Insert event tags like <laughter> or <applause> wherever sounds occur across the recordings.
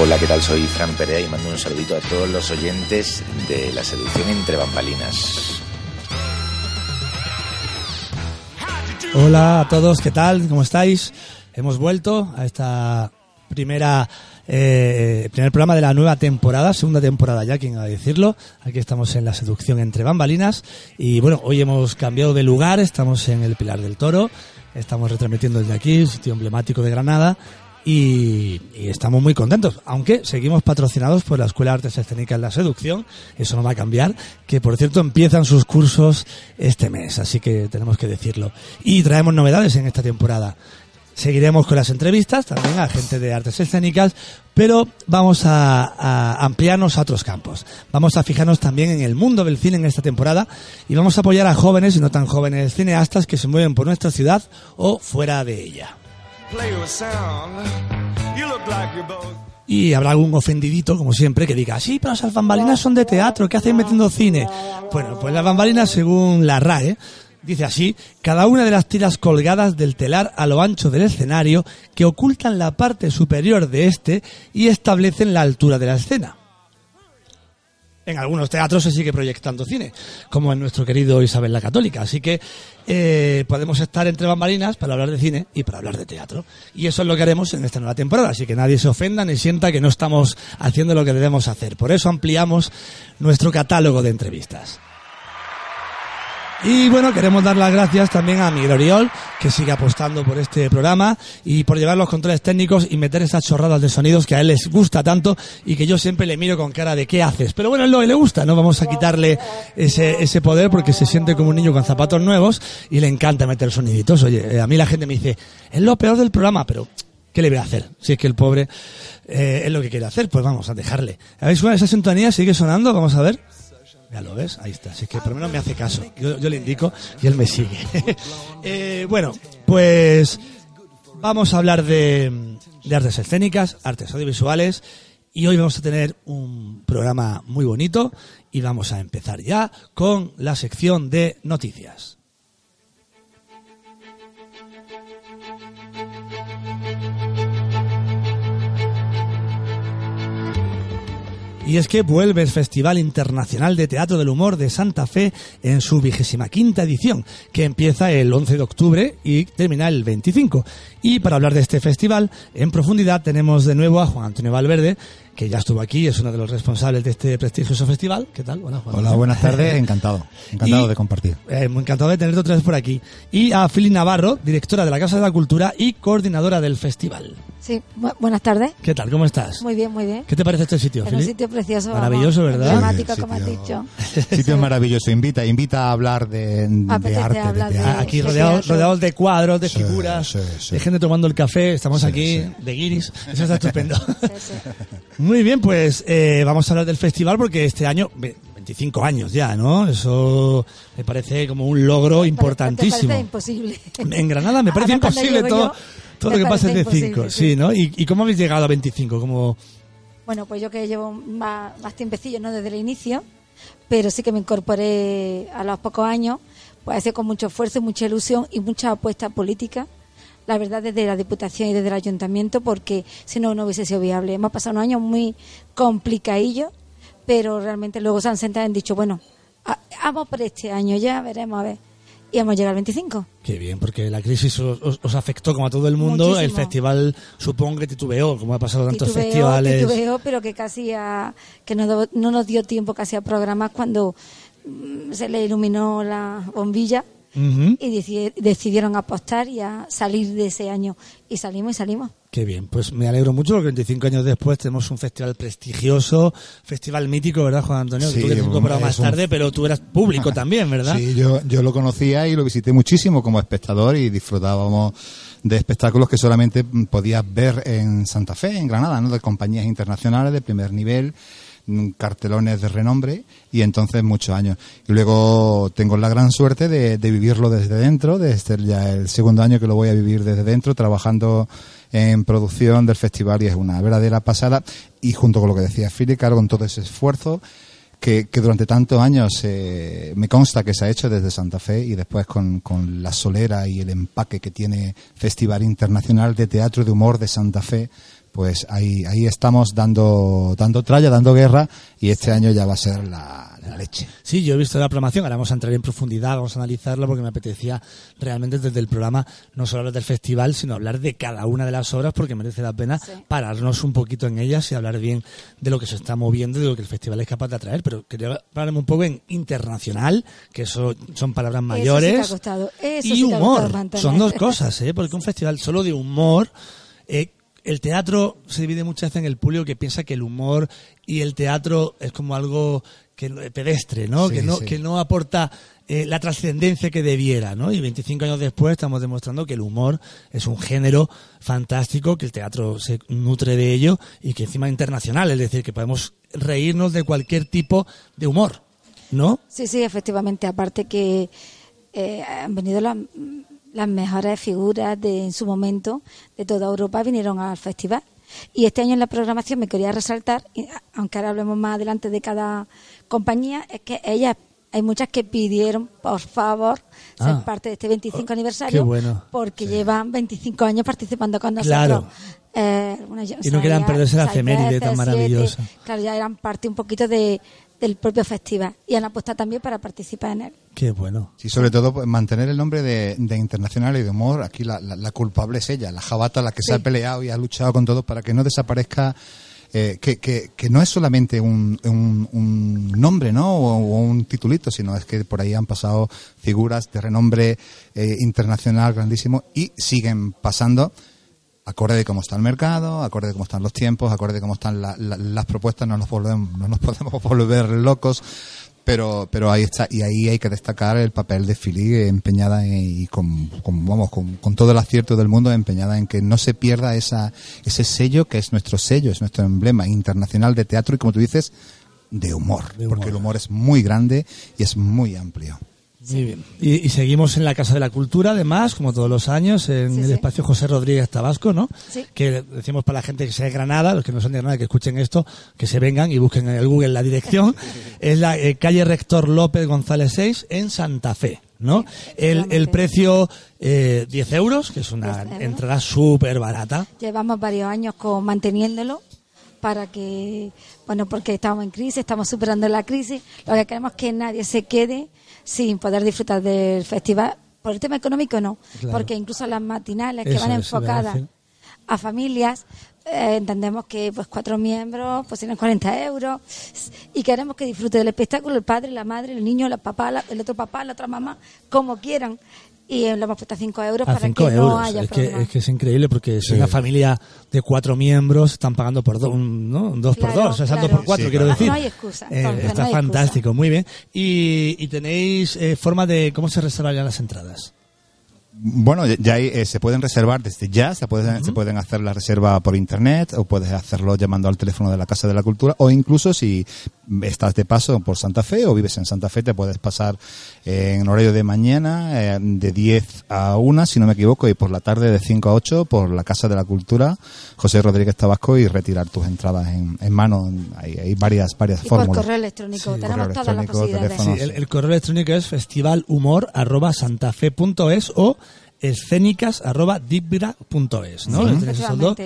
Hola, ¿qué tal? Soy Fran Perea y mando un saludito a todos los oyentes de La Seducción entre Bambalinas. Hola a todos, ¿qué tal? ¿Cómo estáis? Hemos vuelto a esta primera eh, primer programa de la nueva temporada, segunda temporada ya, quien va a decirlo. Aquí estamos en la seducción entre bambalinas y bueno, hoy hemos cambiado de lugar, estamos en el Pilar del Toro, estamos retransmitiendo desde aquí, sitio emblemático de Granada y, estamos muy contentos, aunque seguimos patrocinados por la Escuela de Artes Escénicas la Seducción, eso no va a cambiar, que por cierto empiezan sus cursos este mes, así que tenemos que decirlo. Y traemos novedades en esta temporada. Seguiremos con las entrevistas también a gente de artes escénicas, pero vamos a, a, ampliarnos a otros campos. Vamos a fijarnos también en el mundo del cine en esta temporada y vamos a apoyar a jóvenes y no tan jóvenes cineastas que se mueven por nuestra ciudad o fuera de ella. Y habrá algún ofendidito, como siempre, que diga, sí, pero las bambalinas son de teatro, ¿qué hacen metiendo cine? Bueno, pues las bambalinas, según la RAE, dice así, cada una de las tiras colgadas del telar a lo ancho del escenario que ocultan la parte superior de este y establecen la altura de la escena. En algunos teatros se sigue proyectando cine, como en nuestro querido Isabel la Católica. Así que eh, podemos estar entre bambalinas para hablar de cine y para hablar de teatro. Y eso es lo que haremos en esta nueva temporada. Así que nadie se ofenda ni sienta que no estamos haciendo lo que debemos hacer. Por eso ampliamos nuestro catálogo de entrevistas. Y bueno, queremos dar las gracias también a Miguel Oriol, que sigue apostando por este programa y por llevar los controles técnicos y meter esas chorradas de sonidos que a él les gusta tanto y que yo siempre le miro con cara de ¿qué haces? Pero bueno, es lo que le gusta, no vamos a quitarle ese, ese poder porque se siente como un niño con zapatos nuevos y le encanta meter soniditos. Oye, a mí la gente me dice, es lo peor del programa, pero ¿qué le voy a hacer? Si es que el pobre eh, es lo que quiere hacer, pues vamos a dejarle. ¿Habéis esa sintonía? ¿Sigue sonando? Vamos a ver. Ya lo ves, ahí está. Así que por lo menos me hace caso. Yo, le indico y él me sigue. <laughs> eh, bueno, pues vamos a hablar de, artes escénicas, artes audiovisuales y hoy vamos a tener un programa muy bonito y vamos a empezar ya con la sección de noticias. Y es que vuelve el Festival Internacional de Teatro del Humor de Santa Fe en su vigésima quinta edición, que empieza el 11 de octubre y termina el 25. Y para hablar de este festival en profundidad tenemos de nuevo a Juan Antonio Valverde, que ya estuvo aquí, es uno de los responsables de este prestigioso festival. ¿Qué tal? Hola, Juan. Hola buenas tardes, <laughs> encantado. Encantado y, de compartir. Eh, muy encantado de tenerte otra vez por aquí. Y a Fili Navarro, directora de la Casa de la Cultura y coordinadora del festival. Sí, bu buenas tardes. ¿Qué tal? ¿Cómo estás? Muy bien, muy bien. ¿Qué te parece este sitio, Es un sitio precioso. Maravilloso, vamos, ¿verdad? Emblemático, Sí, como has sitio- dicho. <laughs> Sitio maravilloso, invita, invita a hablar de, de arte, hablar de de- teatro. Aquí Sí, rodeados, de cuadros, de Sí, figuras, sí, sí. de gente tomando el café. Estamos Sí, aquí sí. de guiris. Eso está estupendo. Sí, sí. <laughs> Muy bien, pues eh, vamos a hablar del festival porque este año, ve- 25 años ya, ¿no? Eso me parece como un logro ¿Te importantísimo. parece imposible. En Granada me parece <laughs> Ahora imposible todo, yo, todo me lo que pasa de 5, imposible, sí, sí. ¿no? ¿Y, y cómo habéis llegado a 25? Como, Bueno, pues yo que llevo más, más tiempecillo, no desde el inicio, pero sí que me incorporé a los pocos años, pues hace con mucho esfuerzo, y mucha ilusión y mucha apuesta política. La verdad, desde la Diputación y desde el Ayuntamiento, porque si no, no hubiese sido viable. Hemos pasado unos años muy complicadillos, pero realmente luego se han sentado y han dicho, bueno, vamos por este año, ya veremos a ver. Y hemos llegado al 25. qué bien, porque la crisis os, os- afectó como a todo el mundo. El festival supongo que titubeó, como ha pasado tantos Titubeó, festivales. titubeó, pero que casi a- que no, no nos dio tiempo casi a programas cuando mm, se le iluminó la bombilla Y deci- decidieron apostar y a salir de ese año. Y salimos y salimos. Qué bien, pues me alegro mucho porque 25 años después tenemos un festival prestigioso, festival mítico, ¿verdad, Juan Antonio? Sí, tú que te más un- tarde, pero tú eras público <laughs> también, ¿verdad? Sí, yo, yo lo conocía y lo visité muchísimo como espectador y disfrutábamos de espectáculos que solamente podías ver en Santa Fe, en Granada, ¿no? De compañías internacionales de primer nivel, cartelones de renombre y entonces muchos años. Y luego tengo la gran suerte de, vivirlo desde dentro, desde ya el segundo año que lo voy a vivir desde dentro, trabajando en producción del festival y es una verdadera pasada y junto con lo que decía Philip, claro, con todo ese esfuerzo que, durante tantos años eh, me consta que se ha hecho desde Santa Fe y después con, la solera y el empaque que tiene Festival Internacional de Teatro de Humor de Santa Fe, pues ahí, ahí estamos dando, dando tralla, dando guerra y este año ya va a ser la, la leche. Sí, yo he visto la programación, ahora vamos a entrar en profundidad, vamos a analizarla porque me apetecía realmente desde el programa no solo hablar del festival, sino hablar de cada una de las obras porque merece la pena Sí. pararnos un poquito en ellas y hablar bien de lo que se está moviendo y de lo que el festival es capaz de atraer. Pero quería pararme un poco en internacional, que eso son palabras Eso sí mayores. te ha costado, eso y sí te ha humor. costado mantener. Son dos cosas, ¿eh? porque un <laughs> festival solo de humor eh, el teatro se divide muchas veces en el público que piensa que el humor y el teatro es como algo que no- pedestre, ¿no? Sí, que no sí. que no aporta eh, la trascendencia que debiera, ¿no? Y 25 años después estamos demostrando que el humor es un género fantástico, que el teatro se nutre de ello y que encima es internacional, es decir, que podemos reírnos de cualquier tipo de humor, ¿no? Sí, sí, efectivamente. Aparte que eh, han venido las, las mejores figuras de en su momento de toda Europa vinieron al festival. Y este año en la programación me quería resaltar, aunque ahora hablemos más adelante de cada compañía, es que ellas, hay muchas que pidieron, por favor, ser Ah. parte de este 25 aniversario, qué bueno. porque llevan 25 años participando con nosotros. Claro. Eh, bueno, yo- Y no querían perderse la efeméride tan maravillosa. siete, claro, ya eran parte un poquito de, del propio festival y han apostado también para participar en él. Qué bueno. Sí, sobre todo pues, mantener el nombre de, de internacional y de humor. Aquí la, la- la culpable es ella, la jabata, la que se ha peleado y ha luchado con todo para que no desaparezca. eh, que, que, que no es solamente un, un, un nombre, ¿no? O, o un titulito, sino es que por ahí han pasado figuras de renombre eh, internacional grandísimo y siguen pasando acorde de cómo está el mercado, acorde de cómo están los tiempos, acorde de cómo están la- la- las propuestas, no nos volvemos, no nos <laughs> podemos volver locos, pero, pero ahí está, y ahí hay que destacar el papel de Philly empeñada en- y con, con, vamos, con, con todo el acierto del mundo empeñada en que no se pierda esa, ese sello que es nuestro sello, es nuestro emblema internacional de teatro y como tú dices, de humor, De humor. porque el humor es muy grande y es muy amplio. Muy bien. Y, y seguimos en la Casa de la Cultura, además, como todos los años, en Sí, el sí. espacio José Rodríguez Tabasco, ¿no? Sí. Que decimos para la gente que sea de Granada, los que no son de Granada, que escuchen esto, que se vengan y busquen en el Google la dirección. <laughs> es la eh, calle Rector López González 6 en Santa Fe, ¿no? El, el precio, eh, 10 euros, que es una 10 euros. entrada súper barata. Llevamos varios años con manteniéndolo para que, bueno, porque estamos en crisis, estamos superando la crisis. Lo que queremos es que nadie se quede sin poder disfrutar del festival. Por el tema económico no, Claro. porque incluso las matinales que Eso, van a enfocadas a familias, eh, entendemos que pues cuatro miembros pues tienen 40 euros y queremos que disfrute del espectáculo el padre, la madre, el niño, la papá, la- el otro papá, la otra mamá, como quieran. Y le hemos puesto a 5 euros A para 5 que euros. no haya es, que, es que es increíble porque si Sí. una familia de cuatro miembros están pagando por dos, un, ¿no? Un dos por dos, o sea, claro. por cuatro, Sí, quiero claro. decir. No hay excusa, Eh, está no hay fantástico, muy bien. Y, y tenéis eh, forma de cómo se reservarían las entradas. Bueno, ya- hay, eh, se pueden reservar desde ya, se pueden, se pueden hacer la reserva por internet o puedes hacerlo llamando al teléfono de la Casa de la Cultura o incluso si estás de paso por Santa Fe o vives en Santa Fe te puedes pasar eh, en horario de mañana eh, de 10 a 1 si no me equivoco y por la tarde de 5 a 8 por la Casa de la Cultura José Rodríguez Tabasco y retirar tus entradas en, en mano. Hay, hay varias, varias Y por fórmulas. correo electrónico. Sí, Tenemos correo todas las posibilidades. Sí, el, el correo electrónico es festivalhumor.santafe.es o escénicas.dibra.es, ¿no? Sí, esos dos.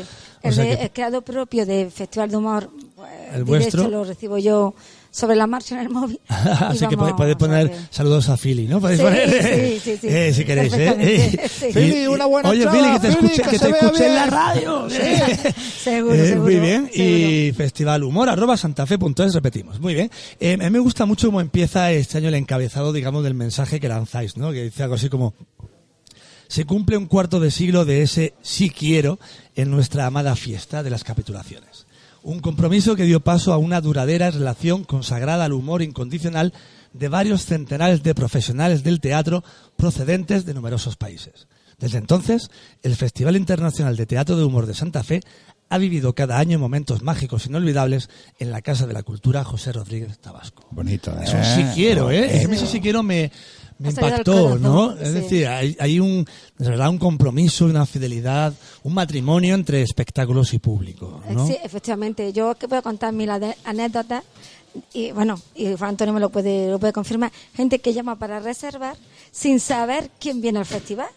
El, sea de- que- el creado propio de Festival de Humor, pues, El directo vuestro. lo recibo yo sobre la marcha en el móvil. <laughs> y Así que podéis, poner saludos a Philly, ¿no? Podéis Sí, poner, sí, sí, <laughs> sí. eh, si queréis, ¿eh? Sí. y- Philly, una buena Oye, Philly, que te escuche, que que se te vea escuche en la radio. <laughs> Seguro, Eh, seguro. Muy bien. Y seguro. Festival Humor, arroba santafe.es, repetimos. Muy bien. Eh, a mí me gusta mucho cómo empieza este año el encabezado, digamos, del mensaje que lanzáis, ¿no? Que dice algo así como... se cumple un cuarto de siglo de ese sí quiero en nuestra amada fiesta de las capitulaciones. Un compromiso que dio paso a una duradera relación consagrada al humor incondicional de varios centenares de profesionales del teatro procedentes de numerosos países. Desde entonces, el Festival Internacional de Teatro de Humor de Santa Fe ha vivido cada año momentos mágicos inolvidables en la Casa de la Cultura José Rodríguez Tabasco. Bonito, ¿eh? Eso sí quiero, ¿eh? A eso sí quiero me, impactó, ¿no? sí. Es decir, hay, hay un, de verdad, un compromiso, una fidelidad, un matrimonio entre espectáculos y público, ¿no? Sí, efectivamente. Yo que puedo contar mil anécdotas y bueno, y Juan Antonio me lo puede, lo puede confirmar. Gente que llama para reservar sin saber quién viene al festival.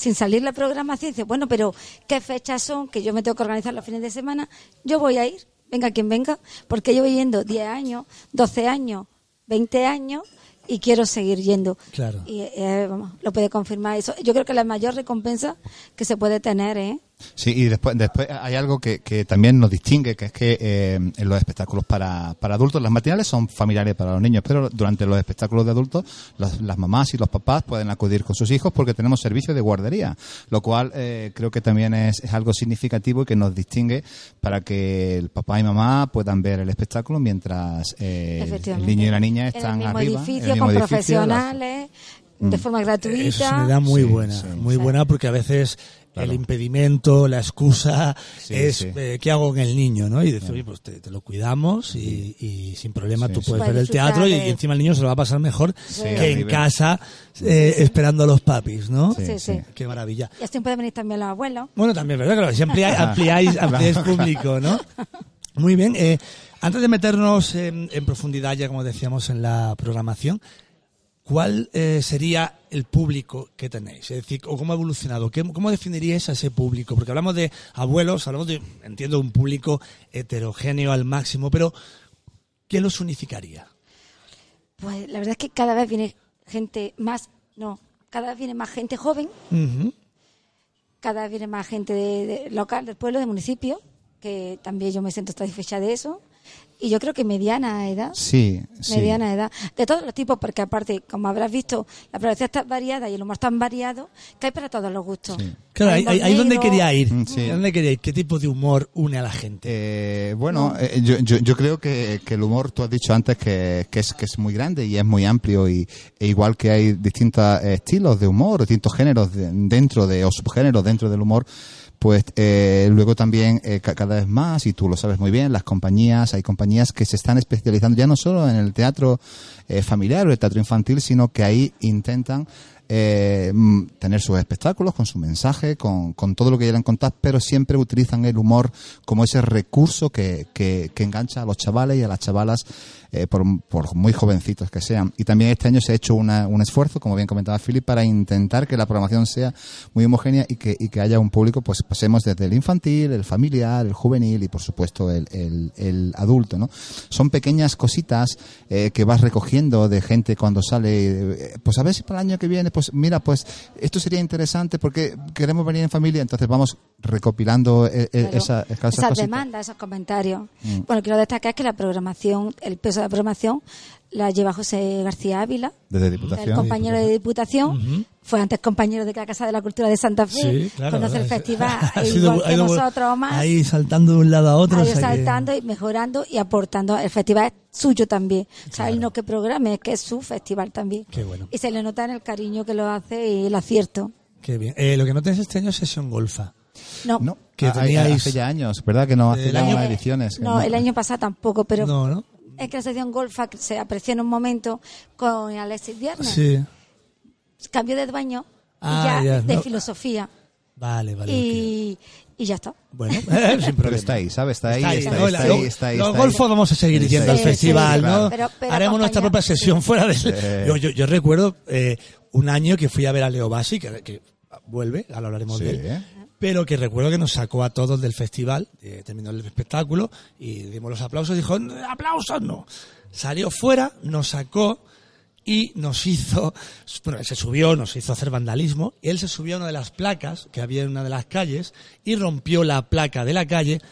Sin salir la programación, dice, bueno, pero ¿qué fechas son? Que yo me tengo que organizar los fines de semana. Yo voy a ir, venga quien venga, porque llevo yendo 10 años, 12 años, 20 años y quiero seguir yendo. Claro. Y eh, vamos, lo puede confirmar eso. Yo creo que la mayor recompensa que se puede tener, ¿eh? Sí, y después, después hay algo que, que también nos distingue, que es que eh, en los espectáculos para, para adultos, las matinales son familiares para los niños, pero durante los espectáculos de adultos, las, las mamás y los papás pueden acudir con sus hijos porque tenemos servicio de guardería, lo cual eh, creo que también es, es algo significativo y que nos distingue para que el papá y mamá puedan ver el espectáculo mientras eh, el- niño y la niña en están el mismo arriba. en el edificio mismo con edificio, profesionales de forma gratuita. Eso es una idea muy Sí, buena, sí. muy Sí. buena porque a veces Claro. el impedimento, la excusa <laughs> Sí, es sí. eh, ¿qué hago con el niño? ¿no? Y decir, oye, pues te, te lo cuidamos y, y sin problema Sí, tú sí. puedes ver el teatro y, disfrutar de- y encima el niño se lo va a pasar mejor Sí. que en casa eh, esperando a los papis, ¿no? Sí, sí. Qué maravilla. Y así pueden venir también los abuelos. Bueno, también, ¿verdad? Claro, si <laughs> ampliáis, ampliáis, ampliáis público, ¿no? <laughs> Muy bien. eh, antes de meternos en, en profundidad, ya como decíamos en la programación, ¿cuál eh, sería el público que tenéis? Es decir, o cómo ha evolucionado. ¿Qué- ¿Cómo definiríais a ese público? Porque hablamos de abuelos, hablamos de, entiendo, un público heterogéneo al máximo, pero ¿qué los unificaría? Pues la verdad es que cada vez viene gente más, no, cada vez viene más gente joven, cada vez viene más gente de, de- local, del pueblo, del municipio, que también yo me siento satisfecha de eso. Y yo creo que mediana edad, Sí, sí. mediana edad, de todos los tipos, porque aparte, como habrás visto, la población está variada y el humor tan variado que hay para todos los gustos. Sí. Claro, ahí, ahí- ahí es donde quería ir. Mm, sí. ¿Dónde quería ir? ¿Qué tipo de humor une a la gente? Eh, bueno, eh, yo, yo, yo creo que, que el humor, tú has dicho antes que, que es, que es muy grande y es muy amplio y e igual que hay distintos estilos de humor, distintos géneros de- dentro de, o subgéneros dentro del humor, pues eh, luego también eh, ca- cada vez más, y tú lo sabes muy bien, las compañías, hay compañías que se están especializando ya no solo en el teatro eh, familiar o el teatro infantil, sino que ahí intentan eh, mm, tener sus espectáculos con su mensaje, con, con todo lo que quieran contar, pero siempre utilizan el humor como ese recurso que, que, que engancha a los chavales y a las chavalas, eh, por, por muy jovencitos que sean. Y también este año se ha hecho una- un esfuerzo, como bien comentaba Philip, para intentar que la programación sea muy homogénea y que, y que haya un público, pues pasemos desde el infantil, el familiar, el juvenil y por supuesto el, el, el adulto, ¿no? Son pequeñas cositas eh, que vas recogiendo de gente cuando sale, eh, pues a ver si para el año que viene, pues mira, pues esto sería interesante porque queremos venir en familia, entonces vamos recopilando Claro, esa, esas demandas, esos comentarios. Mm. Bueno, quiero destacar que la programación, el peso de la programación, la lleva José García Ávila, Desde Diputación. el compañero de Diputación, fue antes compañero de la Casa de la Cultura de Santa Fe, Sí, claro. conoce el <laughs> Ha festival sido- igual ha que ido nosotros más, Ahí saltando de un lado a otro. o que- saltando y mejorando y aportando. El festival es suyo también. O sea, él no que programe, es que es su festival también. Qué bueno. Y se le nota en el cariño que lo hace y el acierto. Qué bien. Eh, lo que no tenéis este año es sesión golfa. No, No, Que ah, teníais- hace ya años, ¿verdad? Que no hace ya año- unas ediciones. que no, el año pasado tampoco, pero no, ¿no? Es que la sección golfa que se apreció en un momento con Alexis Viernes. Sí. Cambió de dueño Ah, y ya, ya, de no. filosofía. Vale, vale. y, y ya está. Bueno, <laughs> sin problema. Pero está ahí, ¿sabes? Está ahí, Está ahí, está, ¿no? está Lo- ahí, está ahí, Los golfos vamos a seguir yendo al Sí, festival, sí, ¿no? claro. Pero- pero Haremos nuestra propia sesión fuera del... Sí. Yo, yo, yo recuerdo eh, un año que fui a ver a Leo Bassi, que, que vuelve, ahora hablaremos Sí. de él, pero que recuerdo que nos sacó a todos del festival, eh, terminó el espectáculo y dimos los aplausos dijo, aplausos no. Salió fuera, nos sacó y nos hizo, bueno, él se subió, nos hizo hacer vandalismo, y él se subió a una de las placas que había en una de las calles y rompió la placa de la calle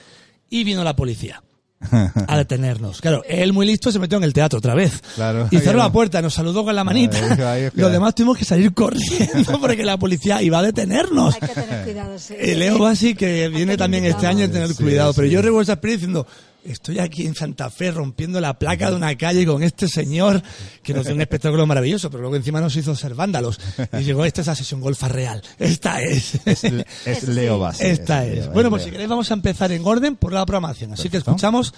y vino la policía. <laughs> a detenernos. Claro, él muy listo se metió en el teatro otra vez. Claro. Y cerró la puerta, nos saludó con la manita. Ahí, ahí, ahí. Los demás tuvimos que salir corriendo <laughs> porque la policía iba a detenernos. Hay que tener cuidado, sí. Eh, Leo Basi, que viene también este año, a tener Sí, cuidado. Pero yo recuerdo esa experiencia diciendo, estoy aquí en Santa Fe rompiendo la placa de una calle con este señor que nos dio un espectáculo maravilloso, pero luego encima nos hizo ser vándalos. Y llegó, esta es la sesión golfa real. Esta es. Es, es Leo Base. Esta es. Bueno, pues si queréis vamos a empezar en orden por la programación. Así que escuchamos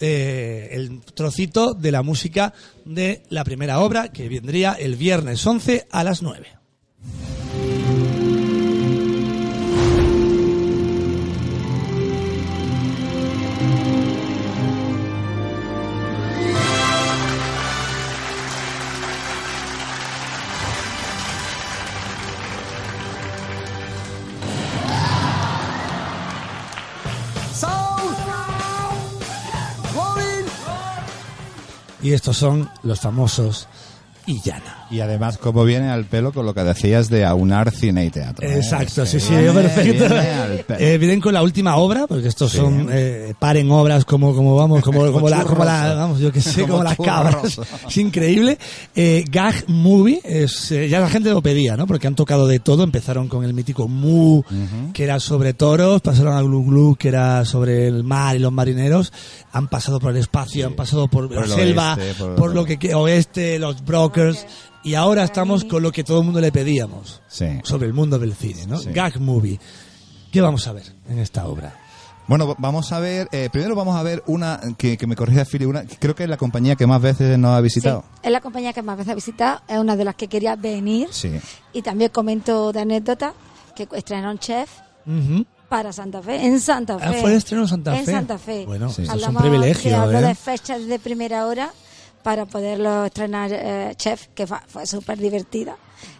eh, el trocito de la música de la primera obra que vendría el viernes 11 a las 9. Y estos son los famosos Illana. Y además, como viene al pelo con lo que decías de aunar cine y teatro. ¿eh? Exacto, sí, sí, viene- <laughs> perfecto. viene. Eh, vienen con la última obra, porque estos Sí. son eh, paren obras como, como vamos, como, <laughs> como, la, como la, vamos, yo que sé, como, Como las cabras. Es increíble. Eh, Gag Movie, es, ya la gente lo pedía, ¿no? Porque han tocado de todo. Empezaron con el mítico Mu, que era sobre toros, pasaron a Glu Glu, que era sobre el mar y los marineros. Han pasado por el espacio, han pasado por, Por la el selva, oeste, por, por- lo que que oeste, los brokers. Y ahora estamos con lo que todo el mundo le pedíamos Sí. sobre el mundo del cine, ¿no? Sí. Gag Movie. ¿Qué vamos a ver en esta obra? Bueno, vamos a ver, eh, primero vamos a ver una, que, que me corrija Fili, una, que creo que es la compañía que más veces nos ha Sí, visitado. es la compañía que más veces ha visitado, es una de las que quería venir. Sí. Y también comento de anécdota que estrenó un chef Ujú. para Santa Fe, en Santa Fe. Ah, fue el estreno en Santa En Fe. Santa Fe. Bueno, Sí. eso es un Hablamos privilegio, hablo ¿eh? de fechas de primera hora para poderlo estrenar eh, chef, que fa- fue súper divertida,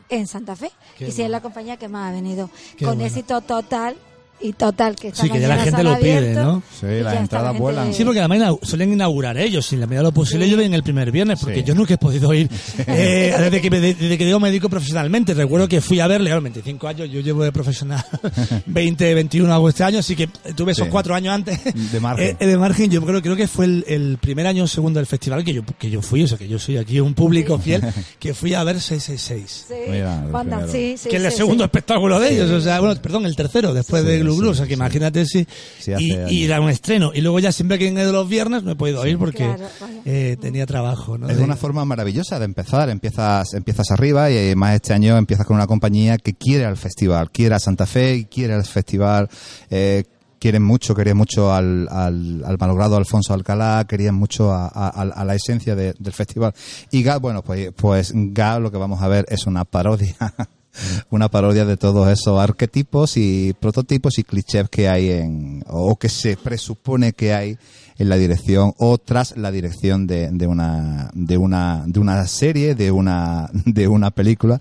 en Santa Fe. Qué y sí, es la compañía que más ha venido. Qué con bueno. éxito total y total, que esta Sí, que ya la gente lo pide, ¿no? Sí, las entradas la gente- vuelan. Sí, porque además suelen inaugurar ellos. Si en la medida de lo posible, Sí. yo ven el primer viernes, porque Sí. yo nunca he podido ir. eh, desde, que me, desde que digo me dedico profesionalmente. Recuerdo que fui a verle, claro, 25 años, yo llevo de profesional <laughs> 20, 21 hago este año, así que tuve esos Sí. cuatro años antes. De margen. Eh, de margen, yo creo, creo que fue el, el primer año o segundo del festival que yo, que yo fui, o sea, que yo soy aquí un público fiel, que fui a ver 666. Sí, Mira, el que es el sí, segundo sí. espectáculo de ellos, o sea, bueno, perdón, el tercero, después Sí, de Sí, o sea, que sí. imagínate si... Sí, y, y era un estreno, y luego ya siempre que he ido los viernes no he podido ir porque Claro, eh, tenía trabajo, ¿no? Es De- una forma maravillosa de empezar. Empiezas, empiezas arriba y más este año empiezas con una compañía que quiere al festival, quiere a Santa Fe y quiere al festival. Eh, quieren mucho, querían mucho al, al, al malogrado Alfonso Alcalá, querían mucho a, a- a la esencia de- del festival. Y GAL, bueno, pues, pues GAL lo que vamos a ver es una parodia. <laughs> Una parodia de todos esos arquetipos y prototipos y clichés que hay en, o que se presupone que hay en la dirección o tras la dirección de, de una, de una, de una serie, de una, de una película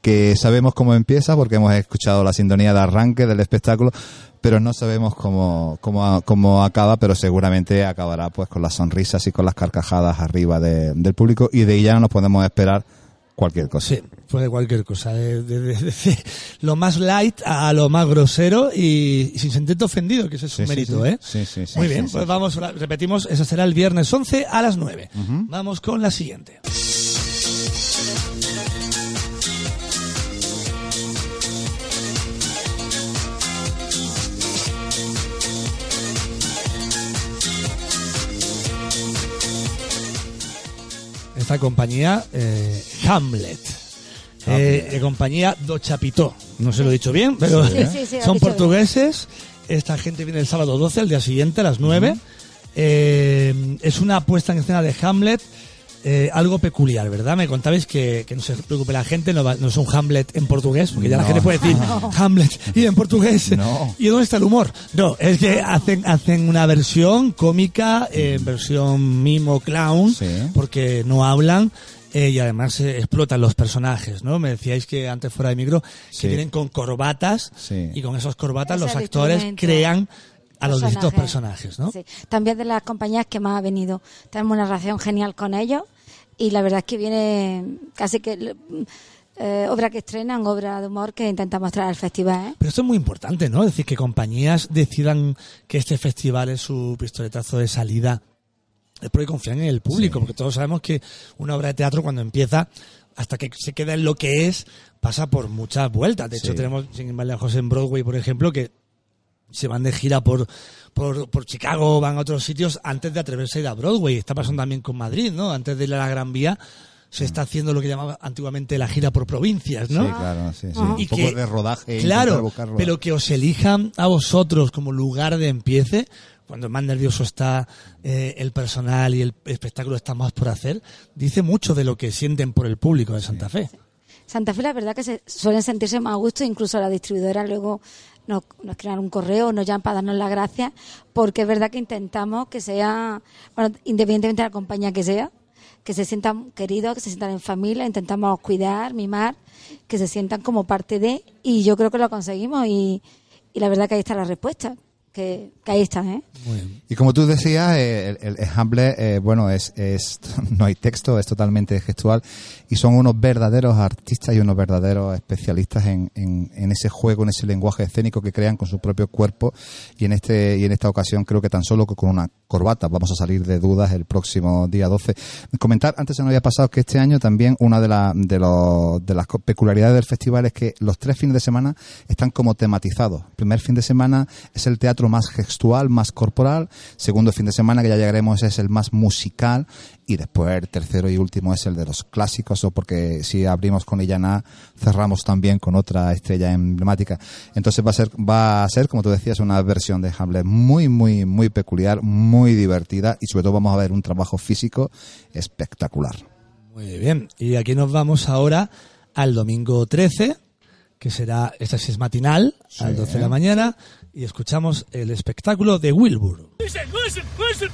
que sabemos cómo empieza porque hemos escuchado la sintonía de arranque del espectáculo, pero no sabemos cómo, cómo, cómo acaba, pero seguramente acabará pues con las sonrisas y con las carcajadas arriba de- del público y de ya no nos podemos esperar cualquier cosa. Puede cualquier cosa, de, de- de- de lo más light a lo más grosero y, y sin sentirte ofendido, que ese es sí, mérito, sí. ¿eh? Sí, Muy bien, pues vamos, repetimos, eso será el viernes 11 a las 9. Vamos con la siguiente. Esta compañía, eh, Hamlet. Eh, de compañía Do Chapitó. No se lo he dicho bien, pero Sí, sí, sí, lo has son dicho bien. portugueses. Esta gente viene el sábado 12, el día siguiente, a las 9. Eh, es una puesta en escena de Hamlet eh, algo peculiar, ¿verdad? Me contabais que, que no se preocupe la gente, no, va- no es un Hamlet en portugués, porque ya la No. gente puede decir <laughs> Hamlet y en portugués. No. ¿Y dónde está el humor? No, es que hacen, hacen una versión cómica, eh, versión mimo clown, Sí. porque no hablan. Eh, y además eh, explotan los personajes, ¿no? Me decíais que antes fuera de micro Sí. que vienen con corbatas Sí. y con esas corbatas Ese los actores crean a los distintos Personajes. ¿no? Sí. También de las compañías que más ha venido. Tenemos una relación genial con ellos y la verdad es que viene casi que eh, obras que estrenan, obras de humor que intentamos traer al festival. ¿eh? Pero esto es muy importante, ¿no? Es decir, que compañías decidan que este festival es su pistoletazo de salida. Es porque confían en el público, porque todos sabemos que una obra de teatro cuando empieza, hasta que se queda en lo que es, pasa por muchas vueltas. De hecho, Sí. tenemos, sin ir más lejos, en Broadway, por ejemplo, que se van de gira por, por, por Chicago, van a otros sitios antes de atreverse a ir a Broadway. Está pasando también con Madrid, ¿no? Antes de ir a la Gran Vía, se está haciendo lo que llamaba antiguamente la gira por provincias, ¿no? Sí, claro, sí, sí. Ajá. Un Y poco que- de rodaje. intentar Claro, buscar rodaje. pero que os elijan a vosotros como lugar de empiece, cuando más nervioso está eh, el personal y el espectáculo está más por hacer, dice mucho de lo que sienten por el público de Santa Fe. Santa Fe, la verdad que se suelen sentirse más a gusto, incluso la distribuidora luego nos, nos un correo, nos llaman para darnos las gracias, porque es verdad que intentamos que sea, bueno, independientemente de la compañía que sea, que se sientan queridos, que se sientan en familia, intentamos cuidar, mimar, que se sientan como parte de, y yo creo que lo conseguimos, y la verdad que ahí está la respuesta, que, ahí está, ¿eh? Y como tú decías, eh, el, el, eh, bueno, es, es, <laughs> no hay texto, es totalmente gestual y son unos verdaderos artistas y unos verdaderos especialistas en, en, en ese juego, en ese lenguaje escénico que crean con su propio cuerpo y en este y en esta ocasión creo que tan solo con una corbata vamos a salir de dudas el próximo día 12. Comentar, antes se nos había pasado que este año también una de, la, de, los, de las peculiaridades del festival es que los tres fines de semana están como tematizados. El primer fin de semana es el teatro más gestual, más corporal. Segundo fin de semana, que ya llegaremos, es el más musical. Y después el tercero y último es el de los clásicos, o porque si abrimos con Illana, cerramos también con otra estrella emblemática. Entonces va a ser, va a ser, como tú decías, una versión de Hamlet muy, muy, muy peculiar, muy divertida y sobre todo vamos a ver un trabajo físico espectacular. Muy bien. Y aquí nos vamos ahora al domingo 13, que será, esta sí es matinal, a las 12 de la mañana, y escuchamos el espectáculo de Wilbur. Esto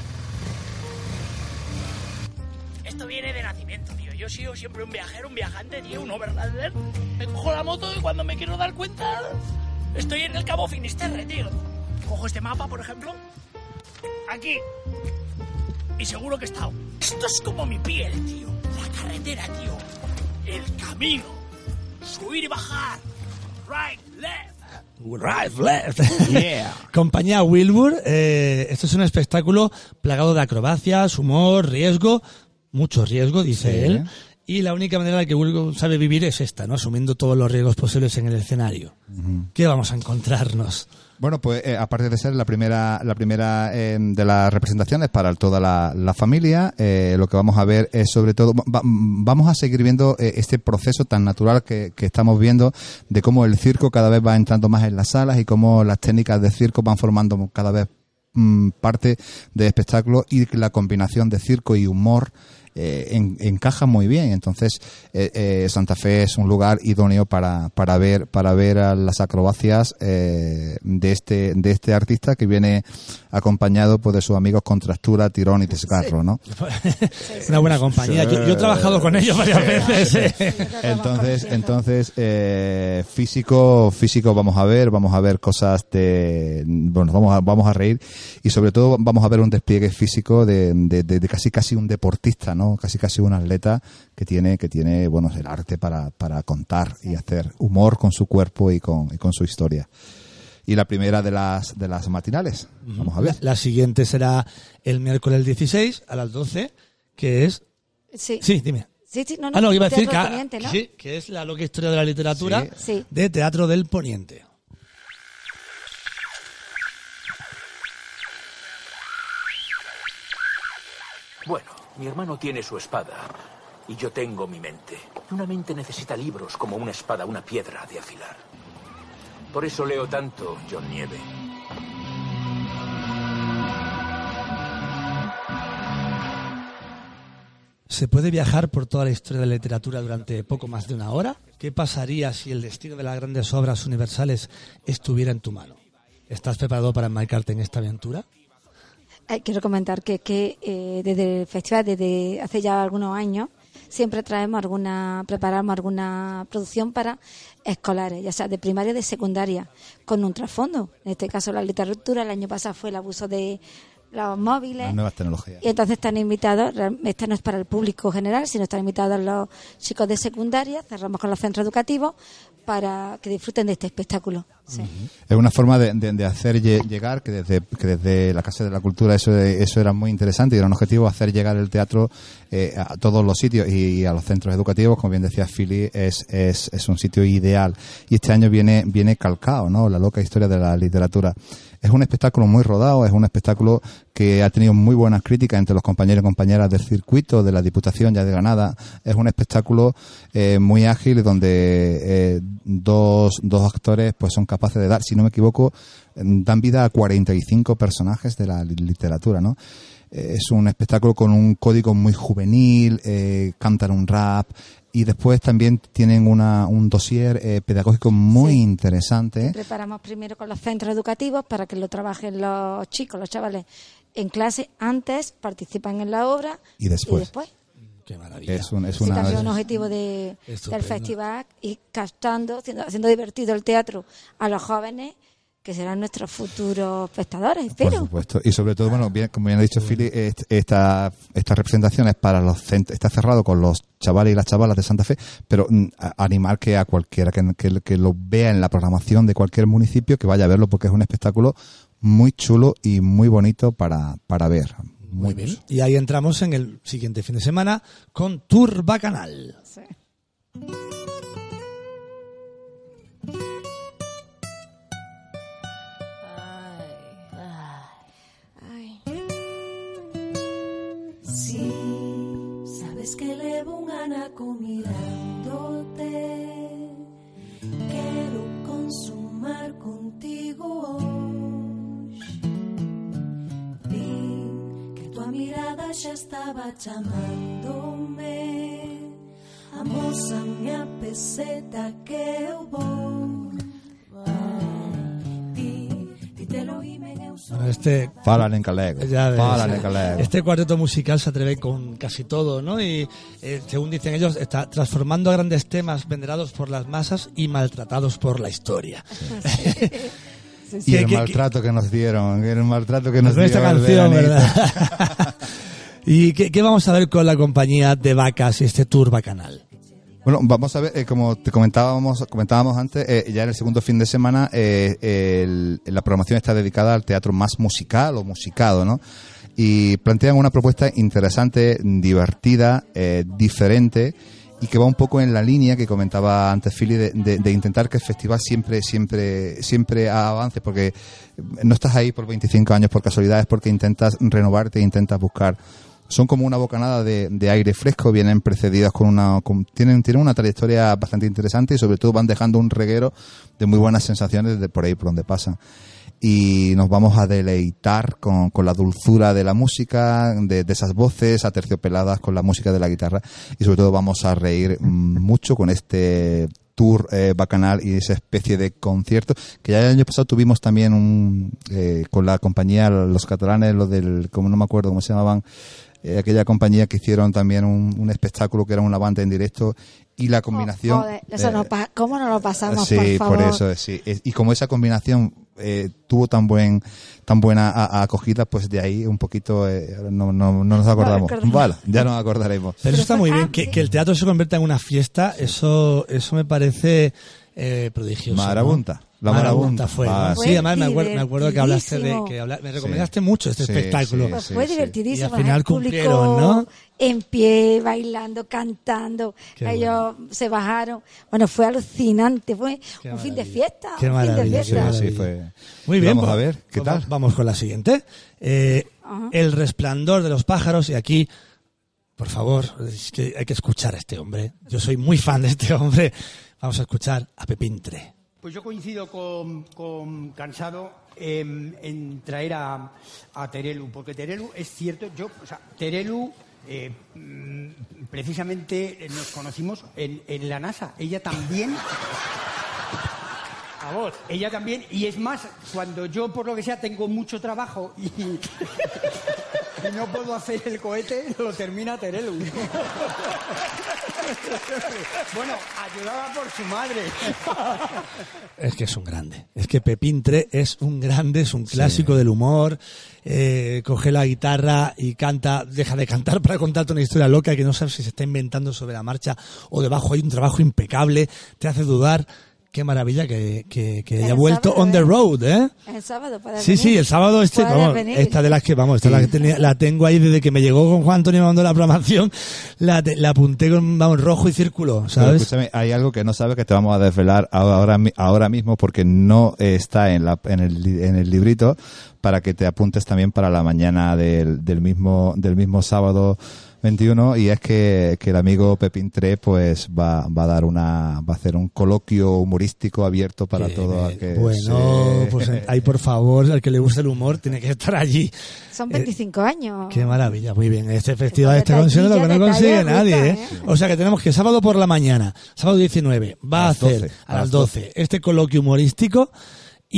Yo he sido siempre un viajero, un viajante, tío, un overlander. Me cojo la moto y cuando me quiero dar cuenta, estoy en el Cabo Finisterre, tío. Cojo este mapa, por ejemplo. Aquí. Y seguro que he estado. Esto es como mi piel, tío. La carretera, tío. El camino. Subir y bajar. Right, left. Right, left. <laughs> Compañía Wilbur, eh, esto es un espectáculo plagado de acrobacias, humor, riesgo, mucho riesgo, dice Sí. él. Y la única manera en la que Wilbur sabe vivir es esta, ¿no? Asumiendo todos los riesgos posibles en el escenario. ¿Qué vamos a encontrarnos? Bueno, pues eh, aparte de ser la primera, la primera eh, de las representaciones para toda la, la familia, eh, lo que vamos a ver es sobre todo, va- vamos a seguir viendo este proceso tan natural que, que estamos viendo de cómo el circo cada vez va entrando más en las salas y cómo las técnicas de circo van formando cada vez mm, parte del espectáculo y la combinación de circo y humor eh, en- encaja muy bien. Entonces, eh, eh, Santa Fe es un lugar idóneo para, para ver para ver a las acrobacias eh, de este de este artista que viene acompañado pues, de sus amigos Contrastura, Tirón y Desgarro, ¿no? <laughs> Una buena compañía. Yo, yo he trabajado con ellos varias veces. <laughs> Entonces, entonces eh, físico, físico vamos a ver, vamos a ver cosas de, bueno, vamos a, vamos a reír y sobre todo vamos a ver un despliegue físico de, de, de- de casi casi un deportista, ¿no? Casi casi un atleta que tiene, que tiene, bueno, el arte para, para contar y hacer humor con su cuerpo y con, y con su historia. Y la primera de las, de las matinales. Vamos a ver. La siguiente será el miércoles 16 a las 12, que es... Sí. Sí, dime. Sí, sí, no, no, Ah, no, iba a decir que, que es la loca historia de la literatura Sí. De Teatro del Poniente. Bueno, mi hermano tiene su espada y yo tengo mi mente. Y Una mente necesita libros como una espada, una piedra de afilar. Por eso leo tanto, John Nieve. ¿Se puede viajar por toda la historia de la literatura durante poco más de una hora? ¿Qué pasaría si el destino de las grandes obras universales estuviera en tu mano? ¿Estás preparado para embarcarte en esta aventura? Eh, quiero comentar que, que eh, desde el festival, desde hace ya algunos años, siempre traemos alguna, preparamos alguna producción para escolares, ya sea de primaria o de secundaria, con un trasfondo. En este caso, la literatura, el año pasado fue el abuso de los móviles. Las nuevas tecnologías. Y entonces están invitados, esta no es para el público general, sino están invitados los chicos de secundaria, cerramos con los centros educativos para que disfruten de este espectáculo. Es una forma de, hacer lle- llegar, que desde, que desde la Casa de la Cultura eso, eso era muy interesante y era un objetivo, hacer llegar el teatro eh, a todos los sitios y, a los centros educativos, como bien decía Philly, es, es, es un sitio ideal. Y este año viene, viene calcado, ¿no? La loca historia de la literatura. Es un espectáculo muy rodado, es un espectáculo que ha tenido muy buenas críticas entre los compañeros y compañeras del circuito, de la Diputación ya de Granada. Es un espectáculo eh, muy ágil donde eh, dos, dos actores pues son capaces de dar, si no me equivoco, dan vida a 45 personajes de la li- literatura, ¿no? Eh, Es un espectáculo con un código muy juvenil, eh, cantan un rap y después también tienen una, un dossier eh, pedagógico muy Sí. interesante. Preparamos primero con los centros educativos para que lo trabajen los chicos, los chavales en clase, antes participan en la obra Y después. Y después. Qué maravilla. Es, un, es Sí, una... también un objetivo de, del festival y captando, haciendo, haciendo divertido el teatro a los jóvenes que serán nuestros futuros espectadores, Por espero. supuesto. Y sobre todo, bueno, bien, como bien ha dicho est- esta, esta representación es para los está cerrado con los chavales y las chavalas de Santa Fe, pero mm, a- animar que a cualquiera que, que, que lo vea en la programación de cualquier municipio que vaya a verlo porque es un espectáculo muy chulo y muy bonito para, para ver. Muy bien. Y ahí entramos en el siguiente fin de semana con Tour Bacanal. Sí. Anaco mirándote. Quero consumar contigo hoy. Vi que tua mirada xa estaba chamándome. Amósame a peseta que eu vou. Vai, di, ime eu sou. Bueno, este Falan en galego. Falan en galego. Este cuarteto musical se atreve con casi todo, ¿no? Y eh, según dicen ellos, está transformando grandes temas venerados por las masas y maltratados por la historia. <laughs> Y Que- el que- maltrato que nos dieron, el maltrato que nos Con esta dio el canción. ¿verdad? <laughs> <laughs> ¿Y qué, qué vamos a ver con la compañía de vacas y este tour bacanal? Bueno, vamos a ver, eh, como te comentábamos, comentábamos antes, eh, ya en el segundo fin de semana eh, el- la programación está dedicada al teatro más musical o musicado, ¿no? Y plantean una propuesta interesante, divertida, eh, diferente y que va un poco en la línea que comentaba antes Philly de, de- intentar que el festival siempre, siempre, siempre avance, porque no estás ahí por 25 años por casualidad, es porque intentas renovarte, intentas buscar son como una bocanada de, de aire fresco, vienen precedidas con una, tienen, tienen una trayectoria bastante interesante y sobre todo van dejando un reguero de muy buenas sensaciones de por ahí por donde pasan. Y nos vamos a deleitar con, con la dulzura de la música, de, de esas voces aterciopeladas con la música de la guitarra y sobre todo vamos a reír mucho con este tour eh, bacanal y esa especie de concierto que ya el año pasado tuvimos también un eh, con la compañía los catalanes los del como no me acuerdo cómo se llamaban eh, aquella compañía que hicieron también un, un espectáculo que era una banda en directo y la combinación Oh, joder, eso eh, no pa- ¿Cómo no lo pasamos, sí por favor? eso sí y como esa combinación eh, tuvo tan buen tan buena a- a acogida pues de ahí un poquito eh, no, no, no nos acordamos vale ya nos acordaremos Pero eso está muy bien, ah, que, que el teatro se convierta en una fiesta, eso eso me parece eh, prodigioso. ¿no? Marabunta, la marabunta. fue. Ah, ¿no? sí. Sí, además me acuerdo, me acuerdo que hablaste de que me recomendaste mucho este Sí, espectáculo. sí, Pues fue sí. divertidísimo. Y al final el público cumplieron, ¿no? En pie, bailando, cantando. Qué Ellos se bajaron. Bueno, fue alucinante. Fue Qué un fin de fiesta. Qué un fin de maravilla, Sí, qué fiesta. sí, fue. Muy bien. Vamos a pues, ver, ¿qué tal? Vamos con la siguiente. Eh, el resplandor de los pájaros y aquí, por favor, es que hay que escuchar a este hombre. Yo soy muy fan de este hombre. Vamos a escuchar a Pepintre. Pues yo coincido con, con Cansado en, en traer a, a Terelu, porque Terelu es cierto, yo, o sea, Terelu eh, mm, precisamente nos conocimos en, en la NASA. Ella también. A vos. Ella también, y es más, cuando yo por lo que sea tengo mucho trabajo y, <laughs> y no puedo hacer el cohete, lo termina Terelu. bueno, ayudaba por su madre. Es que es un grande. Es que Pepín Tre es un grande, es un clásico del humor. Eh, coge la guitarra y canta, deja de cantar para contarte una historia loca que no sabes si se está inventando sobre la marcha o debajo hay un trabajo impecable. Te hace dudar. Qué maravilla que, que, que haya El vuelto sábado, on the ¿eh? road, ¿eh? El sábado puedes Sí, venir. sí, el sábado este, Puedes vamos, venir. esta de las que, vamos, esta es la, que tenía- la tengo ahí desde que me llegó con Juan Antonio me mandó la programación, la, te- la apunté con, vamos, rojo y círculo, Pero ¿sabes? escúchame, hay algo que no sabes que te vamos a desvelar ahora, mi- ahora mismo porque no está en, la, en, el, en el librito para que te apuntes también para la mañana del, del mismo del mismo sábado 21 y es que, que el amigo Pepín Tre pues va, va a dar una va a hacer un coloquio humorístico abierto para todo aquel bueno, se- pues <laughs> ahí por favor, al que le guste el humor tiene que estar allí. Son 25 años. Qué maravilla, muy bien. Este festival consiguiendo lo que no consigue nadie, gusta, ¿eh? O sea que tenemos que sábado por la mañana, sábado 19, va a, A hacer 12, a las 12 este coloquio humorístico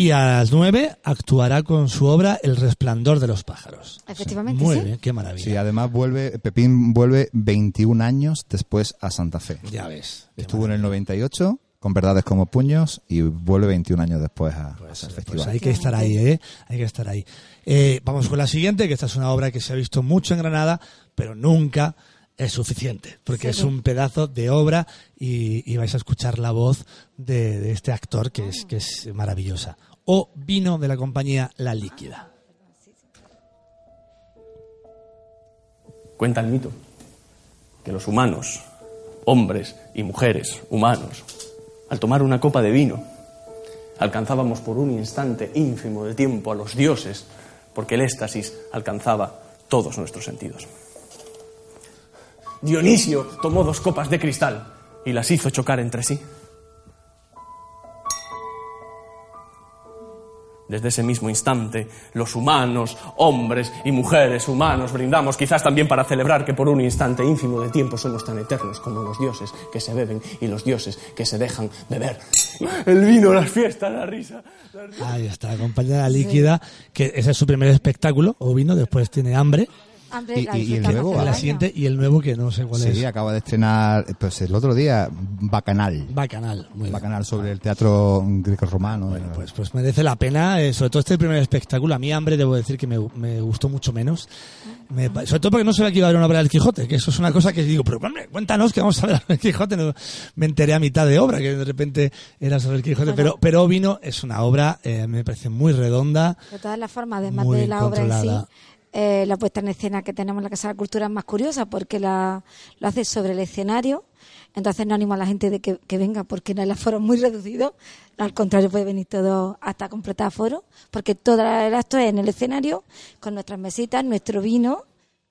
y a las 9 actuará con su obra El resplandor de los pájaros. Efectivamente, Muy sí. bien, qué maravilla. Sí, además vuelve Pepín vuelve 21 años después a Santa Fe. ya ves. Estuvo en el 98 con Verdades como puños y vuelve 21 años después a, Pues festival. hay que estar ahí, ¿eh? Hay que estar ahí. Eh, vamos con la siguiente, que esta es una obra que se ha visto mucho en Granada, pero nunca es suficiente, porque Sí. es un pedazo de obra y, y vais a escuchar la voz de, de este actor que es, que es maravillosa. O vino de la compañía La Líquida. Cuenta el mito que los humanos, hombres y mujeres humanos, al tomar una copa de vino, alcanzábamos por un instante ínfimo de tiempo a los dioses, porque el éxtasis alcanzaba todos nuestros sentidos. Dionisio tomó dos copas de cristal y las hizo chocar entre sí. Desde ese mismo instante, los humanos, hombres y mujeres humanos, brindamos quizás también para celebrar que por un instante ínfimo de tiempo somos tan eternos como los dioses que se beben y los dioses que se dejan beber. El vino, las fiestas, la risa. la risa. Ahí está, La Líquida, que ese es su primer espectáculo, o vino, después tiene hambre, Y- la y- y el nuevo, la siguiente, y el nuevo que no sé cuál Sí, es. acaba de estrenar pues el otro día Bacanal. Bacanal, muy bien. Bacanal sobre el teatro greco-romano. Bueno, pues, pues merece la pena, eh, sobre todo este primer espectáculo. A mí, Hambre, debo decir que me, me gustó mucho menos. Me sobre todo porque no sabía que iba a haber una obra del Quijote, que eso es una cosa que digo, pero hombre, cuéntanos que vamos a ver el Quijote. No, me enteré a mitad de obra, que de repente era sobre el Quijote. Bueno. Pero, pero Vino es una obra, eh, me parece muy redonda. De todas las formas, además de la obra en sí. Eh, la puesta en escena que tenemos en la Casa de la Cultura es más curiosa porque la, lo hace sobre el escenario. Entonces no animo a la gente de que, venga porque no el aforo es muy reducido. Al contrario, puede venir todo hasta completar aforo porque todo el acto es en el escenario con nuestras mesitas, nuestro vino,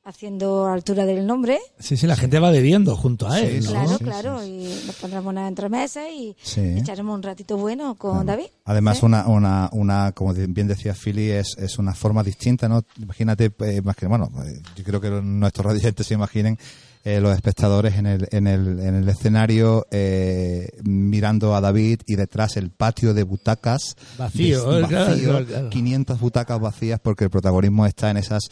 haciendo altura del nombre. Sí, sí, la gente va bebiendo junto a él, Sí, ¿no? Claro, sí, claro. Y nos pondremos una entremesa y Sí. echaremos un ratito bueno con David. Además, ¿eh? una, una, una, como bien decía Philly, es, es una forma distinta, ¿no? Imagínate, eh, más que, bueno, eh, yo creo que nuestros radioyentes se imaginen eh, los espectadores en el, en el, en el escenario eh, mirando a David y detrás el patio de butacas Vacío, de- eh, vacío, claro, claro. 500 butacas vacías porque el protagonismo está en esas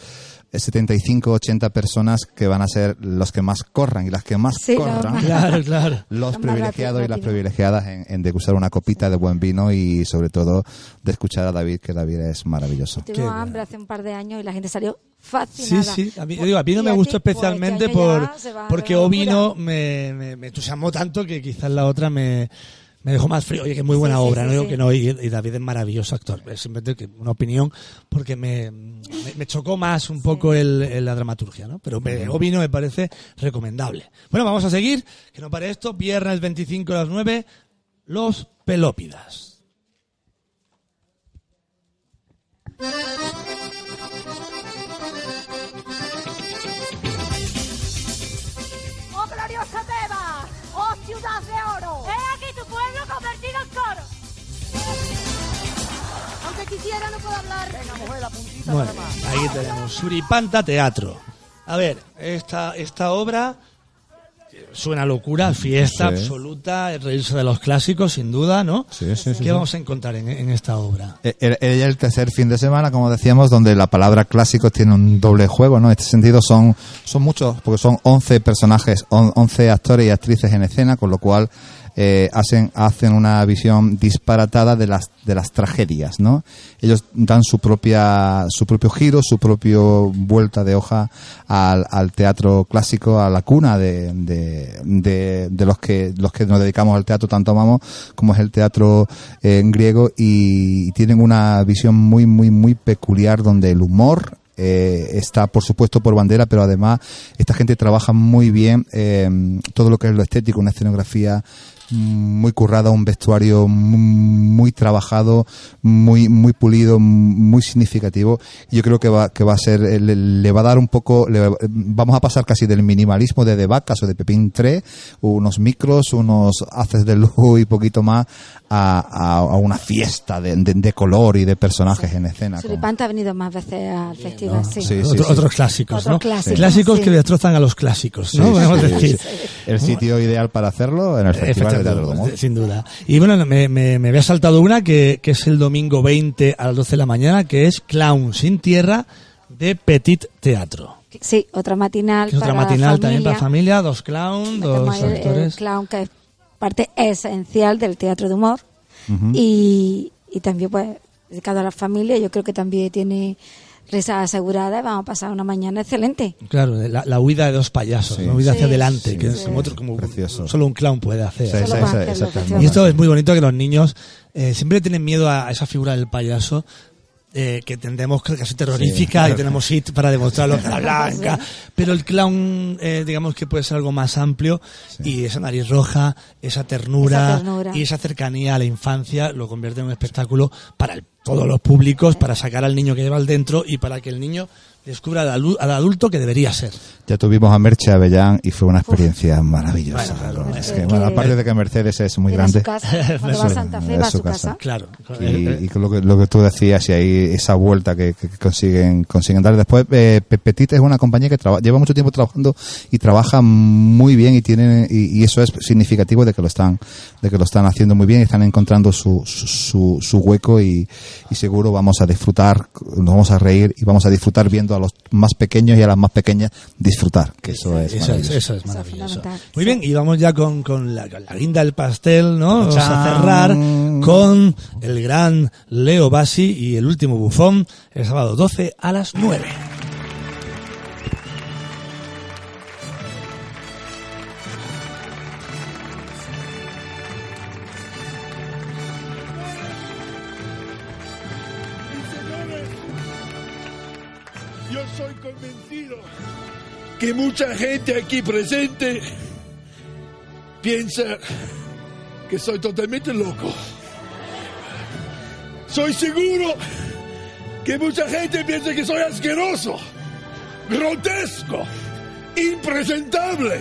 75, 80 personas que van a ser los que más corran y las que más Sí, corran más- Claro, claro. los privilegiados y las privilegiadas en, en degustar una copita de buen vino y sobre todo de escuchar a David, que David es maravilloso. Tuvimos hambre hace un par de años y la gente salió Sí, fascinada. sí. A mí, yo digo, a mí no me gustó pues, especialmente este año por porque. Ovino me, me, me entusiasmó tanto que quizás la otra me, me dejó más frío. Oye, que muy buena Sí, obra, sí, no digo sí. que no. Y, y David es maravilloso actor. Es simplemente una opinión porque me, me, me chocó más un poco el, el- la dramaturgia, ¿no? Pero me, Ovino me parece recomendable. Bueno, vamos a seguir. Que no pare esto. Viernes 25 a las 9. Los Pelópidas. Hablar. Bueno, ahí tenemos Suripanta Teatro. A ver, esta, esta obra suena locura, fiesta Sí. absoluta, reírse de los clásicos, sin duda, ¿no? Sí, sí, sí, ¿Qué vamos a encontrar en, en esta obra? Eh, Era era el tercer fin de semana, como decíamos, donde la palabra clásicos tiene un doble juego, ¿no? En este sentido son, son muchos, porque son 11 personajes, on- 11 actores y actrices en escena, con lo cual eh, hacen, hacen una visión disparatada de las, de las tragedias, ¿no? Ellos dan su propia, su propio giro, su propio vuelta de hoja al, al teatro clásico, a la cuna de, de, de, de los que, los que nos dedicamos al teatro tanto amamos, como es el teatro en griego, y tienen una visión muy, muy, muy peculiar donde el humor, eh, está por supuesto por bandera, pero además esta gente trabaja muy bien eh, todo lo que es lo estético, una escenografía muy currada, un vestuario mu- muy trabajado, muy muy pulido, muy significativo. Yo creo que va que va a ser eh, le, le va a dar un poco le va- vamos a pasar casi del minimalismo de De Vacas o de Pepín 3, unos micros, unos haces de luz y poquito más a, a- a una fiesta de, de- de color y de personajes en escena. con- Suripanta ha venido más veces al festival, sí. Sí, sí, Otro- sí. Otros clásicos, ¿no? clásicos, Clásicos sí. que destrozan a los clásicos, ¿no? sí, Podemos sí, decir. sí. El sitio ideal para hacerlo en el Festival de Teatro de Humor. Sin duda. Y bueno, me, me, me había saltado una que, que es el domingo 20 a las 12 de la mañana, que es Clown sin tierra de Petit Teatro. Sí, otra matinal es otra para matinal familia. también para familia, dos clown, dos el- el actores. clown que es parte esencial del teatro de humor Ujú. y, y también pues dedicado a la familia yo creo que también tiene risa asegurada y vamos a pasar una mañana excelente Claro, la, la huida de dos payasos, Sí. la huida hacia Sí, adelante, sí, que es sí. como otro, como Precioso. solo un clown puede hacer. Y esto es muy bonito que los niños eh, siempre tienen miedo a esa figura del payaso. Eh, que tendemos que casi terrorífica Sí. y tenemos hit para demostrarlo cara blanca <laughs> pero el clown eh, digamos que puede ser algo más amplio y esa nariz roja esa ternura, Esa ternura. y esa cercanía a la infancia lo convierte en un espectáculo para el- todos los públicos para sacar al niño que lleva al dentro y para que el niño descubra al, adu- al adulto que debería ser Ya tuvimos a Merche Avellán y fue una experiencia maravillosa. Bueno, Es es que, bueno, aparte de que Mercedes es muy grande. su casa. Cuando <laughs> va a Santa Fe, es va a su su casa. claro Y, y lo, que, lo que tú decías, y ahí esa vuelta que, que consiguen consiguen dar. Después, eh, Pe- Petit es una compañía que traba- lleva mucho tiempo trabajando y trabaja muy bien y tiene y, y eso es significativo de que lo están de que lo están haciendo muy bien y están encontrando su, su, su- su hueco y, y seguro vamos a disfrutar, nos vamos a reír y vamos a disfrutar viendo a los más pequeños y a las más pequeñas disfrutar, que eso es Eso es, maravilloso. eso es maravilloso. Muy bien, y vamos ya con, con la, con la guinda del pastel, ¿no? Vamos a cerrar con el gran Leo Bassi y el último bufón el sábado 12 a las 9. Soy convencido que mucha gente aquí presente piensa que soy totalmente loco. Soy seguro que mucha gente piensa que soy asqueroso, grotesco, impresentable.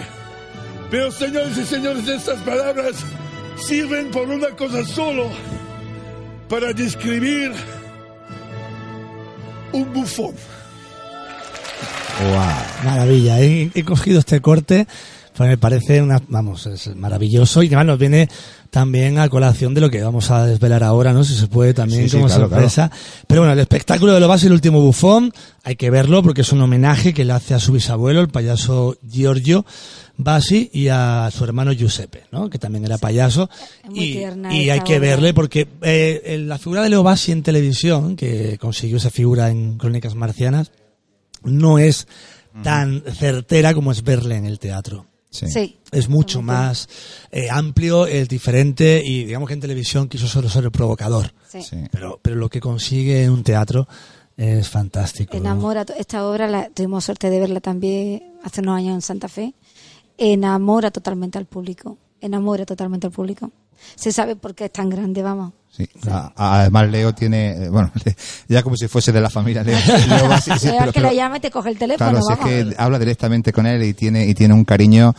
Pero señores y señores, estas palabras sirven por una cosa solo, para describir un bufón. Maravilla, he, he cogido este corte, pues me parece una, vamos, es maravilloso y además nos viene también a colación de lo que vamos a desvelar ahora, ¿no? Si se puede también Sí, sí, como claro, sorpresa. Pero bueno, el espectáculo de lo base, el último bufón, hay que verlo porque es un homenaje que le hace a su bisabuelo, el payaso Giorgio Bassi, y a su hermano Giuseppe, ¿no? Que también era payaso. Es muy Y, tierna y hay que verle porque eh, la figura de Leo Bassi en televisión, que consiguió esa figura en Crónicas Marcianas, no es tan certera como es verle en el teatro. Sí. sí Es mucho más eh, amplio, es diferente y digamos que en televisión quiso solo ser el provocador. sí. Sí. Pero, pero lo que consigue en un teatro es fantástico. ¿no? Enamora, esta obra la tuvimos suerte de verla también hace unos años en Santa Fe. Enamora totalmente al público. Enamora totalmente al público. Se sabe por qué es tan grande, vamos. Sí. Además, Leo tiene, eh, bueno, <laughs> ya como si fuese de la familia Leo. <laughs> Leo va- sí, sí, Leo pero- que pero- lo y te coge el teléfono, Claro, si es vamos. que habla directamente con él y tiene, y tiene un cariño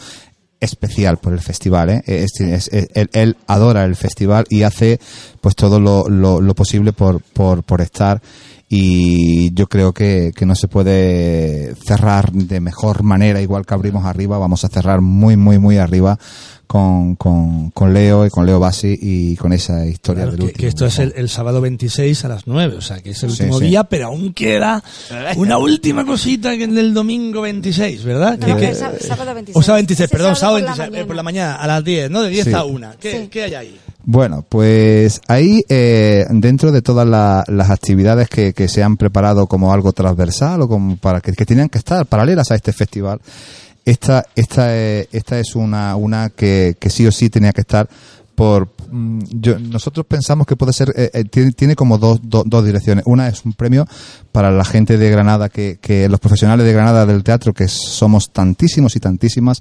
especial por el festival, ¿eh? Es- es- es- él, él adora el festival y hace pues todo lo, lo, lo posible por, por, por estar y yo creo que, que no se puede cerrar de mejor manera, igual que abrimos arriba, vamos a cerrar muy, muy, muy arriba con, con, con Leo y con Leo Bassi y con esa historia Claro, del que, último. que esto es el, el sábado 26 a las 9, o sea, que es el Sí, último sí. día, pero aún queda <laughs> una última cosita que es del domingo 26, ¿verdad? No, Que- no, que- el sá- sábado 26. o sábado 26, Ese perdón, sábado por la 26, eh, mañana. por la mañana, a las 10, ¿no? De 10 Sí. a 1. ¿Qué, Sí. qué hay ahí? Bueno, pues ahí, eh, dentro de todas la- las actividades que, se han preparado como algo transversal o como para que, que tenían que estar paralelas a este festival, esta, esta, eh, esta es una, una que, que sí o sí tenía que estar por mm, yo, nosotros pensamos que puede ser eh, eh, tiene, como dos, dos, dos direcciones. Una es un premio para la gente de Granada que, que los profesionales de Granada del teatro que somos tantísimos y tantísimas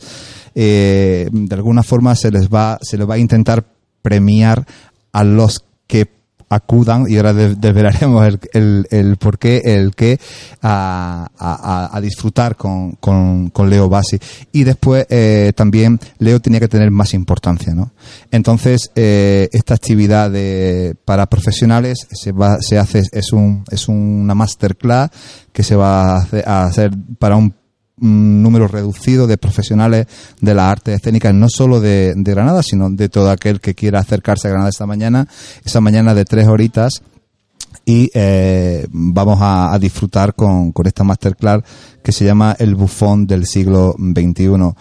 eh, de alguna forma se les va se les va a intentar premiar a los que acudan y ahora de- desvelaremos el, el, el por qué, el qué a, a- disfrutar con, con, con Leo Bassi. Y después eh, también Leo tenía que tener más importancia, ¿no? Entonces, eh, esta actividad de, para profesionales se, va, se hace, es, un, es una masterclass que se va a hacer para un un número reducido de profesionales de las artes escénicas, no solo de, Granada, sino de todo aquel que quiera acercarse a Granada esta mañana, esa mañana de tres horitas y eh, vamos a, a disfrutar con, con esta masterclass que se llama El bufón del siglo XXI.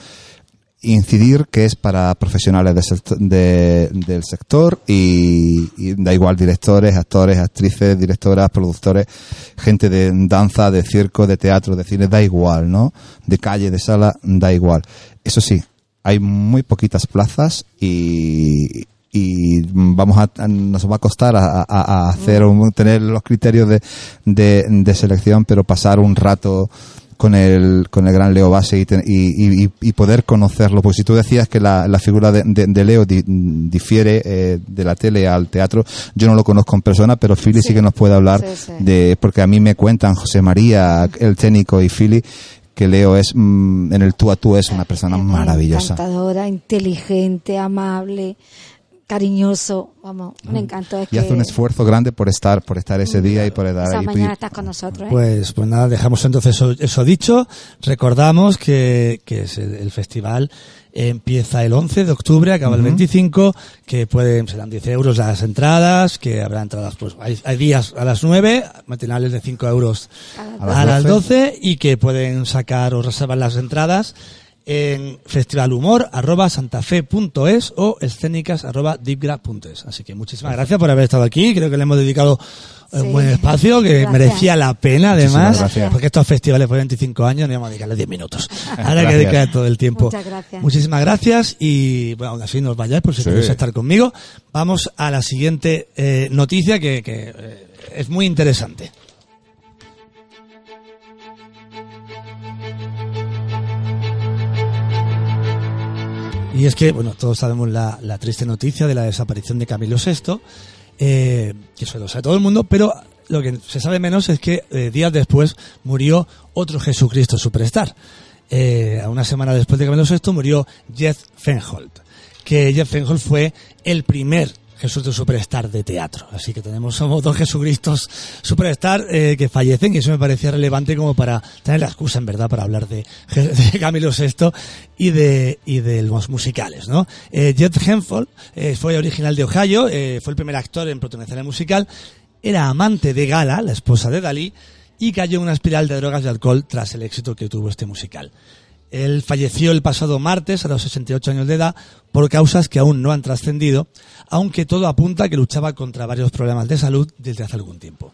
Incidir que es para profesionales del sector, de- del sector y, y da igual directores, actores, actrices, directoras, productores, gente de danza, de circo, de teatro, de cine, da igual, ¿no? De calle, de sala, da igual. Eso sí, hay muy poquitas plazas y, y vamos a, nos va a costar a, hacer un- tener los criterios de, de, de selección pero pasar un rato con el con el gran Leo Base y, ten- y, y- y poder conocerlo porque si tú decías que la, la figura de, de- de Leo di- difiere eh, de la tele al teatro yo no lo conozco en persona pero Philly sí, Sí. que nos puede hablar Sí, sí. de porque a mí me cuentan José María el técnico y Philly que Leo es mm, en el tú a tú es una persona maravillosa Encantadora, inteligente, amable, cariñoso. Vamos, un encanto. Es y que hace un esfuerzo grande por estar por estar ese día y por dar esa ahí mañana estás con nosotros. ¿eh? Pues, pues nada, dejamos entonces eso, eso dicho. Recordamos que, que es el, el festival empieza el 11 de octubre, acaba el Ujú. 25, que pueden, serán 10 euros las entradas, que habrá entradas, pues hay, hay días a las 9, matinales de 5 euros A a, las las 12 y que pueden sacar o reservar las entradas en festivalhumor arroba santafe.es o escénicas arroba deepgra.es. Así que muchísimas gracias por haber estado aquí. Creo que le hemos dedicado eh, un buen espacio que Gracias. merecía la pena además, gracias. porque estos festivales por 25 años no íbamos a dedicarle 10 minutos. Ahora hay que dedicar todo el tiempo. Muchas gracias. Muchísimas gracias y bueno, aún así no os vayáis por si Sí. queréis estar conmigo. Vamos a la siguiente eh, noticia que, que, eh, es muy interesante. Y es que, bueno, todos sabemos la, la triste noticia de la desaparición de Camilo VI, eh, que eso lo sabe todo el mundo, pero lo que se sabe menos es que eh, días después murió otro Jesucristo Superstar. Eh, una semana después de Camilo VI murió Jeff Fenholt, que Jeff Fenholt fue el primer Jesucristo Superstar de teatro. Así que tenemos, somos dos Jesucristos Superstar eh, que fallecen y eso me parecía relevante como para tener la excusa, en verdad, para hablar de, de <laughs> Camilo VI y de, y de los musicales, ¿no? Eh, Jeff Fenholt eh, fue original de Ohio, eh, fue el primer actor en protagonizar el musical, era amante de Gala, la esposa de Dalí, y cayó en una espiral de drogas y alcohol tras el éxito que tuvo este musical. Él falleció el pasado martes a los 68 años de edad por causas que aún no han trascendido, aunque todo apunta a que luchaba contra varios problemas de salud desde hace algún tiempo.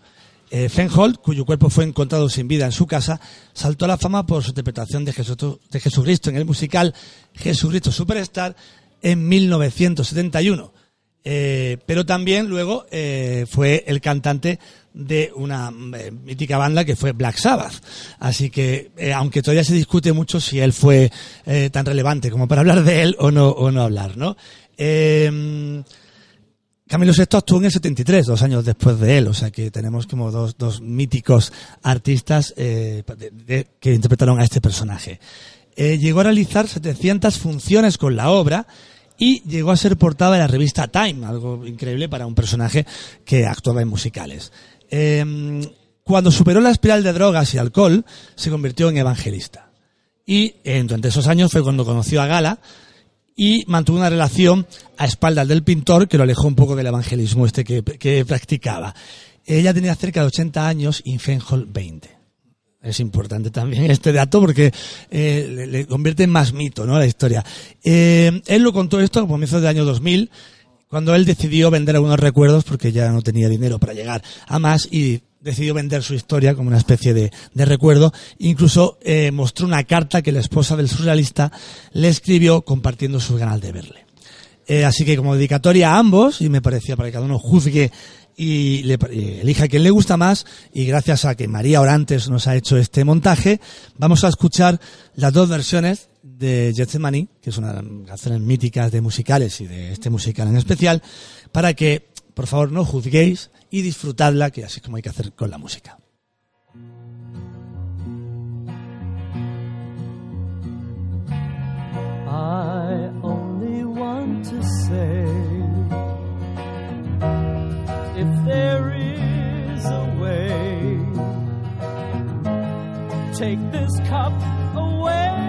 Eh, Fenholt, cuyo cuerpo fue encontrado sin vida en su casa, saltó a la fama por su interpretación de, de Jesucristo en el musical Jesucristo Superstar en 1971. Eh, pero también luego eh, fue el cantante de una eh, mítica banda que fue Black Sabbath. Así que, eh, aunque todavía se discute mucho si él fue eh, tan relevante como para <laughs> hablar de él o no, o no hablar, ¿no? Eh, Camilo VI actuó en el 73, dos años después de él, o sea que tenemos como dos, dos míticos artistas que interpretaron a este personaje. Llegó a realizar 700 funciones con la obra y llegó a ser portada de la revista Time, algo increíble para un personaje que actuaba en musicales. Eh, cuando superó la espiral de drogas y alcohol, se convirtió en evangelista. Y durante esos años fue cuando conoció a Gala y mantuvo una relación a espaldas del pintor que lo alejó un poco del evangelismo este que, practicaba. Ella tenía cerca de 80 años y Fenhol 20. Es importante también <laughs> este dato porque eh, le, le convierte en más mito ¿no? la historia. Eh, él lo contó esto a comienzos del año 2000, cuando él decidió vender algunos recuerdos porque ya no tenía dinero para llegar a más y decidió vender su historia como una especie de, recuerdo. Incluso eh, mostró una carta que la esposa del surrealista le escribió compartiendo sus ganas de verle. Eh, así que como dedicatoria a ambos, y me parecía para que cada uno juzgue y le, elija quien le gusta más, y gracias a que María Orantes nos ha hecho este montaje, vamos a escuchar las dos versiones de Gethsemane, que es una de las canciones míticas de musicales y de este musical en especial, para que, por favor, no juzguéis y disfrutadla, que así es como hay que hacer con la música. Take this cup away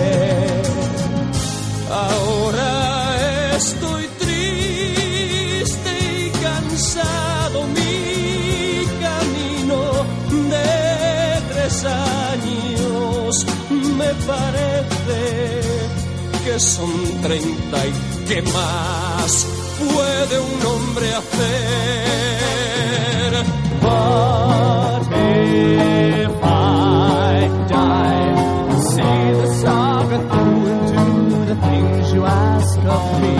me parece que son treinta y que más puede un hombre hacer. But if I die, see the saga through and do the things you ask of me.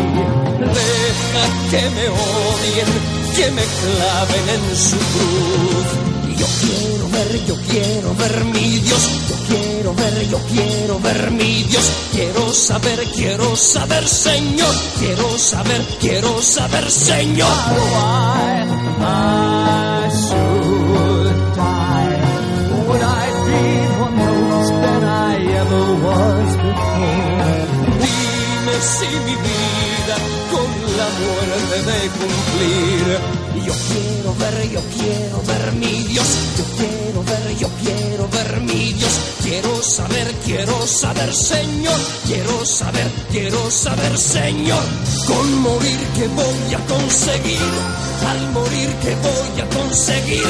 Deja que me odien, que me claven en su cruz. Yo quiero ver, yo quiero ver mi Dios, yo quiero ver, yo quiero ver mi Dios, quiero saber, quiero saber, Señor, quiero saber, quiero saber, Señor. Dime si mi vida con la muerte de cumplir. Yo quiero ver, yo quiero ver mi quiero saber, Señor. Quiero saber, quiero saber, Señor. Con morir que voy a conseguir. Al morir que voy a conseguir.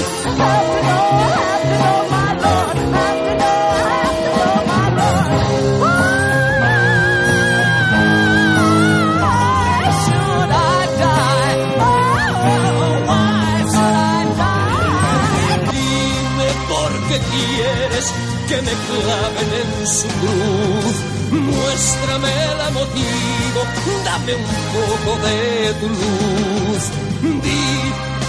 Dame un poco de tu luz. Di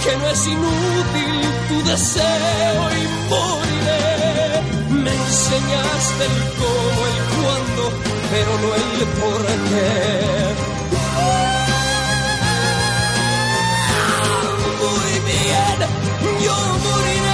que no es inútil tu deseo y moriré. Me enseñaste el cómo, el cuándo, pero no el por qué. Muy bien, yo moriré,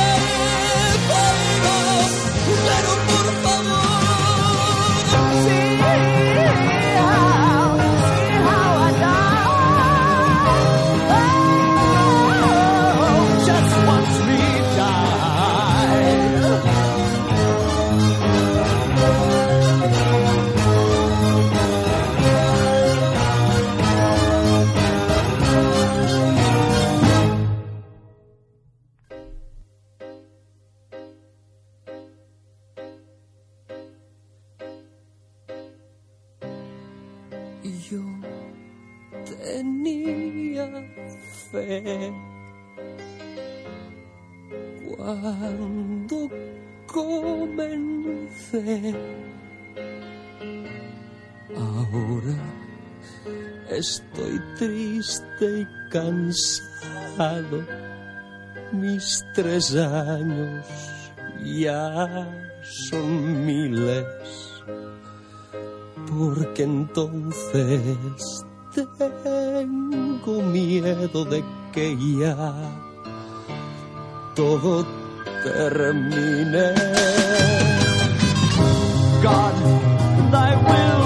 cuando comencé. Ahora estoy triste y cansado. Mis tres años ya son miles, porque entonces tengo miedo de que ya todo termine. God, thy will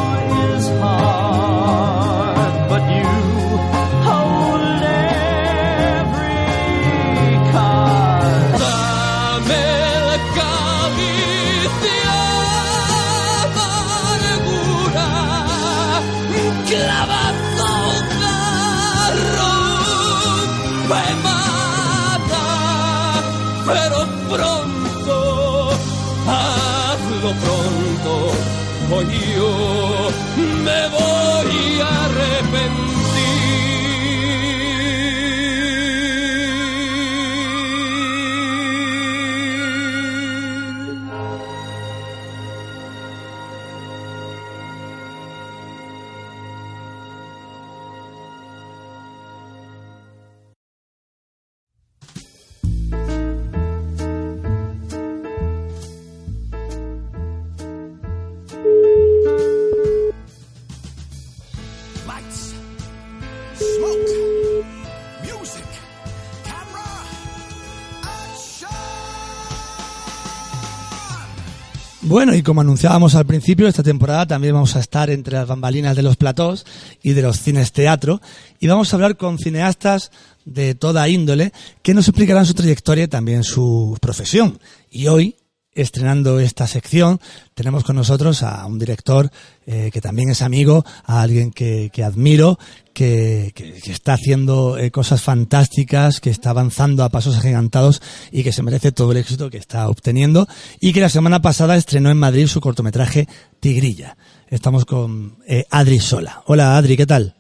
y como anunciábamos al principio, esta temporada también vamos a estar entre las bambalinas de los platós y de los cines teatro y vamos a hablar con cineastas de toda índole que nos explicarán su trayectoria y también su profesión. Y hoy, estrenando esta sección, tenemos con nosotros a un director eh, que también es amigo, a alguien que, que admiro, que, que- que está haciendo eh, cosas fantásticas, que está avanzando a pasos agigantados y que se merece todo el éxito que está obteniendo y que la semana pasada estrenó en Madrid su cortometraje Tigrilla. Estamos con eh, Adri Sola. Hola Adri, ¿qué tal?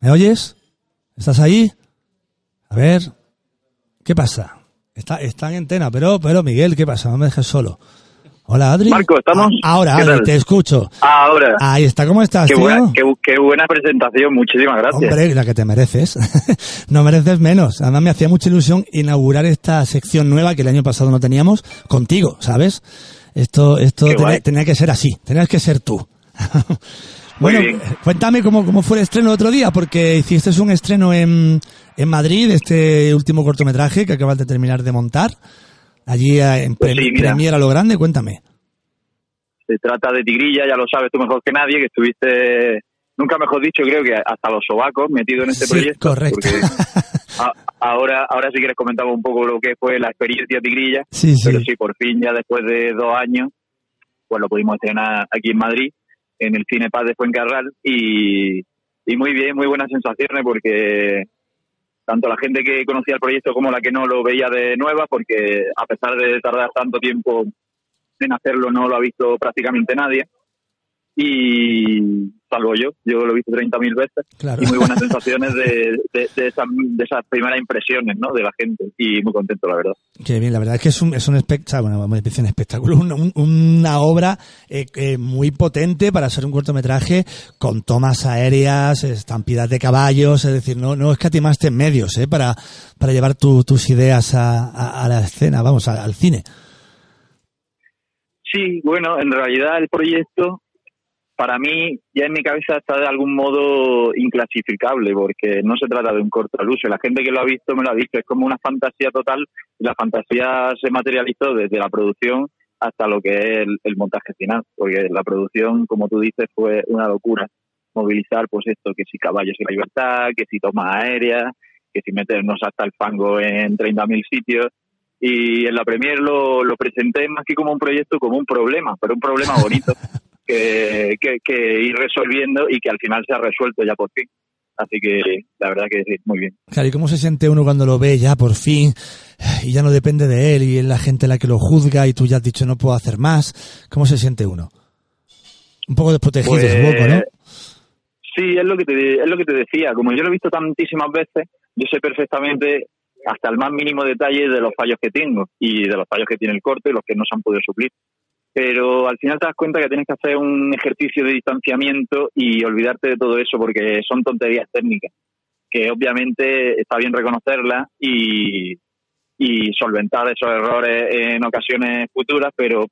¿Me oyes? ¿Estás ahí? A ver, ¿qué pasa? Está, está en antena, pero, pero Miguel, ¿qué pasa? No me dejes solo. Hola Adri. Marco, ¿estamos? Ah, Ahora, ¿Qué Adri, tal? te escucho. Ahora. Ahí está, ¿cómo estás, Qué tío? buena, qué, bu- qué buena presentación, muchísimas gracias. Hombre, la que te mereces. <laughs> no mereces menos. Además me hacía mucha ilusión inaugurar esta sección nueva que el año pasado no teníamos contigo, ¿sabes? Esto, esto tenía que ser así, tenías que ser tú. <laughs> bueno, cuéntame cómo, cómo fue el estreno el otro día, porque hiciste un estreno en, en Madrid, este último cortometraje que acabas de terminar de montar, allí eh, en pre- sí, mira. Premiera lo grande, cuéntame. Se trata de Tigrilla, ya lo sabes tú mejor que nadie, que estuviste, nunca mejor dicho, creo que hasta los sobacos metido en este Sí, proyecto. correcto. <laughs> a- ahora, ahora si quieres comentamos un poco lo que fue la experiencia Tigrilla. Sí, sí. Pero sí, por fin, ya después de dos años, pues lo pudimos estrenar aquí en Madrid, en el Cine Paz de Fuencarral, y, y muy bien, muy buenas sensaciones, porque tanto la gente que conocía el proyecto como la que no lo veía de nueva, porque a pesar de tardar tanto tiempo en hacerlo, no lo ha visto prácticamente nadie. Y salvo yo, yo lo he visto 30.000 veces. Claro. Y muy buenas <laughs> sensaciones de, de, de esas, de esas primeras impresiones ¿no? de la gente. Y muy contento, la verdad. Qué bien, la verdad es que es un, es un, espect- bueno, un espectáculo, un- un- una obra eh, eh, muy potente para ser un cortometraje con tomas aéreas, estampidas de caballos, es decir, no, no escatimaste en medios eh, para, para llevar tu- tus ideas a, a- a la escena, vamos, a- al cine. Sí, bueno, en realidad el proyecto para mí ya en mi cabeza está de algún modo inclasificable porque no se trata de un corto al uso. La gente que lo ha visto me lo ha dicho, es como una fantasía total y la fantasía se materializó desde la producción hasta lo que es el, el montaje final, porque la producción, como tú dices, fue una locura. Movilizar, pues esto, que si caballos y la libertad, que si tomas aéreas, que si meternos hasta el fango en 30.000 sitios. Y en la Premier lo, lo presenté más que como un proyecto, como un problema, pero un problema bonito <laughs> que, que, que ir resolviendo y que al final se ha resuelto ya por fin. Así que la verdad que sí, muy bien. Claro, ¿y cómo se siente uno cuando lo ve ya por fin y ya no depende de él y es la gente la que lo juzga y tú ya has dicho no puedo hacer más? ¿Cómo se siente uno? Un poco desprotegido, Pues, supongo, ¿no? Sí, es lo que te es lo que te decía. Como yo lo he visto tantísimas veces, yo sé perfectamente hasta el más mínimo detalle de los fallos que tengo y de los fallos que tiene el corte y los que no se han podido suplir. Pero al final te das cuenta que tienes que hacer un ejercicio de distanciamiento y olvidarte de todo eso porque son tonterías técnicas que obviamente está bien reconocerlas y, solventar esos errores en ocasiones futuras, pero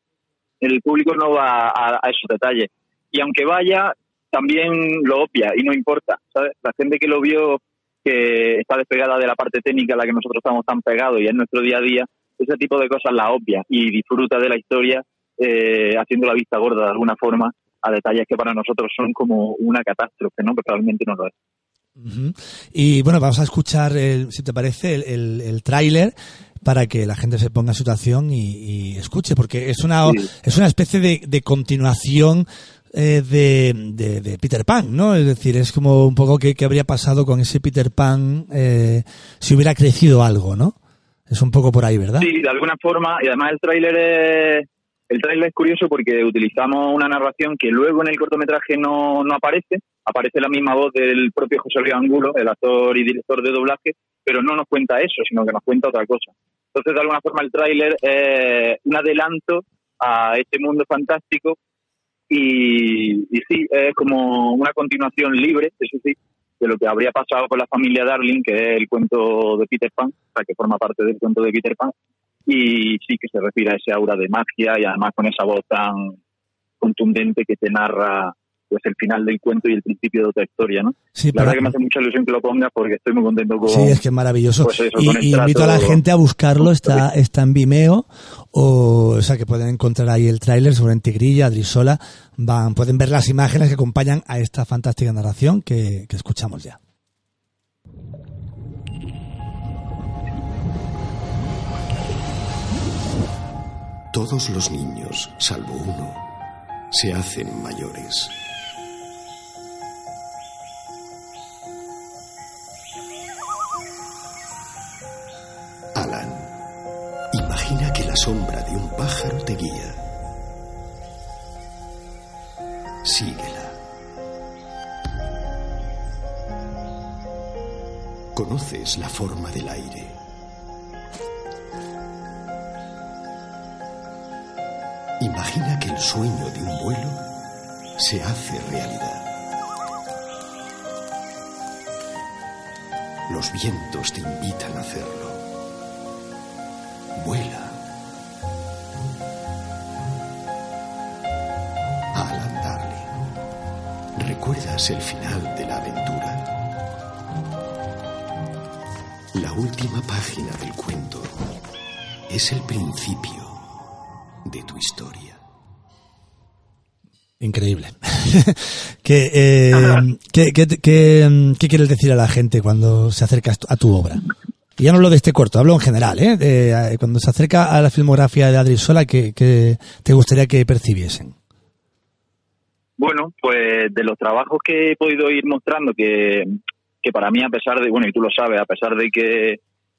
el público no va a, a esos detalles. Y aunque vaya, también lo obvia y no importa. ¿sabes? La gente que lo vio, que está despegada de la parte técnica a la que nosotros estamos tan pegados y en nuestro día a día, ese tipo de cosas la obvia y disfruta de la historia eh, haciendo la vista gorda de alguna forma a detalles que para nosotros son como una catástrofe, ¿no? Pero realmente no lo es. Y bueno, vamos a escuchar, el- si te parece, el, el, el tráiler para que la gente se ponga en situación y, y escuche, porque es una, Sí. es una especie de, de continuación eh, de, de, de Peter Pan, ¿no? Es decir, es como un poco que, que habría pasado con ese Peter Pan eh, si hubiera crecido algo, ¿no? Es un poco por ahí, ¿verdad? Sí, de alguna forma, y además el tráiler es, el tráiler es curioso porque utilizamos una narración que luego en el cortometraje no, no aparece, aparece la misma voz del propio José Luis Angulo, el actor y director de doblaje, pero no nos cuenta eso, sino que nos cuenta otra cosa. Entonces, de alguna forma, el tráiler es un adelanto a este mundo fantástico y, y sí, es como una continuación libre, eso sí, de lo que habría pasado con la familia Darling, que es el cuento de Peter Pan, o sea, que forma parte del cuento de Peter Pan, y sí que se respira ese aura de magia y además con esa voz tan contundente que te narra pues el final del cuento y el principio de otra historia, ¿no? Sí, la para- verdad que me hace mucha ilusión que lo pongas porque estoy muy contento con... Sí, es que es maravilloso. pues eso, y invito a la gente a buscarlo, está, está en Vimeo, o, o sea que pueden encontrar ahí el tráiler sobre Antigrilla, Adrisola, van, pueden ver las imágenes que acompañan a esta fantástica narración que, que escuchamos ya. Todos los niños, salvo uno, se hacen mayores. Alan, imagina que la sombra de un pájaro te guía. Síguela. Conoces la forma del aire. Imagina que el sueño de un vuelo se hace realidad. Los vientos te invitan a hacerlo. Vuela. Alan Darling, ¿recuerdas el final de la aventura? La última página del cuento es el principio de tu historia. Increíble. <laughs> ¿Qué, eh, <laughs> ¿qué, qué, qué, qué quieres decir a la gente cuando se acerca a tu- obra? Y ya no hablo de este corto, hablo en general, ¿eh? De, eh, cuando se acerca a la filmografía de Adri Sola, ¿qué, qué te gustaría que percibiesen? Bueno, pues de los trabajos que he podido ir mostrando, que, que para mí, a pesar de, bueno, y tú lo sabes, a pesar de que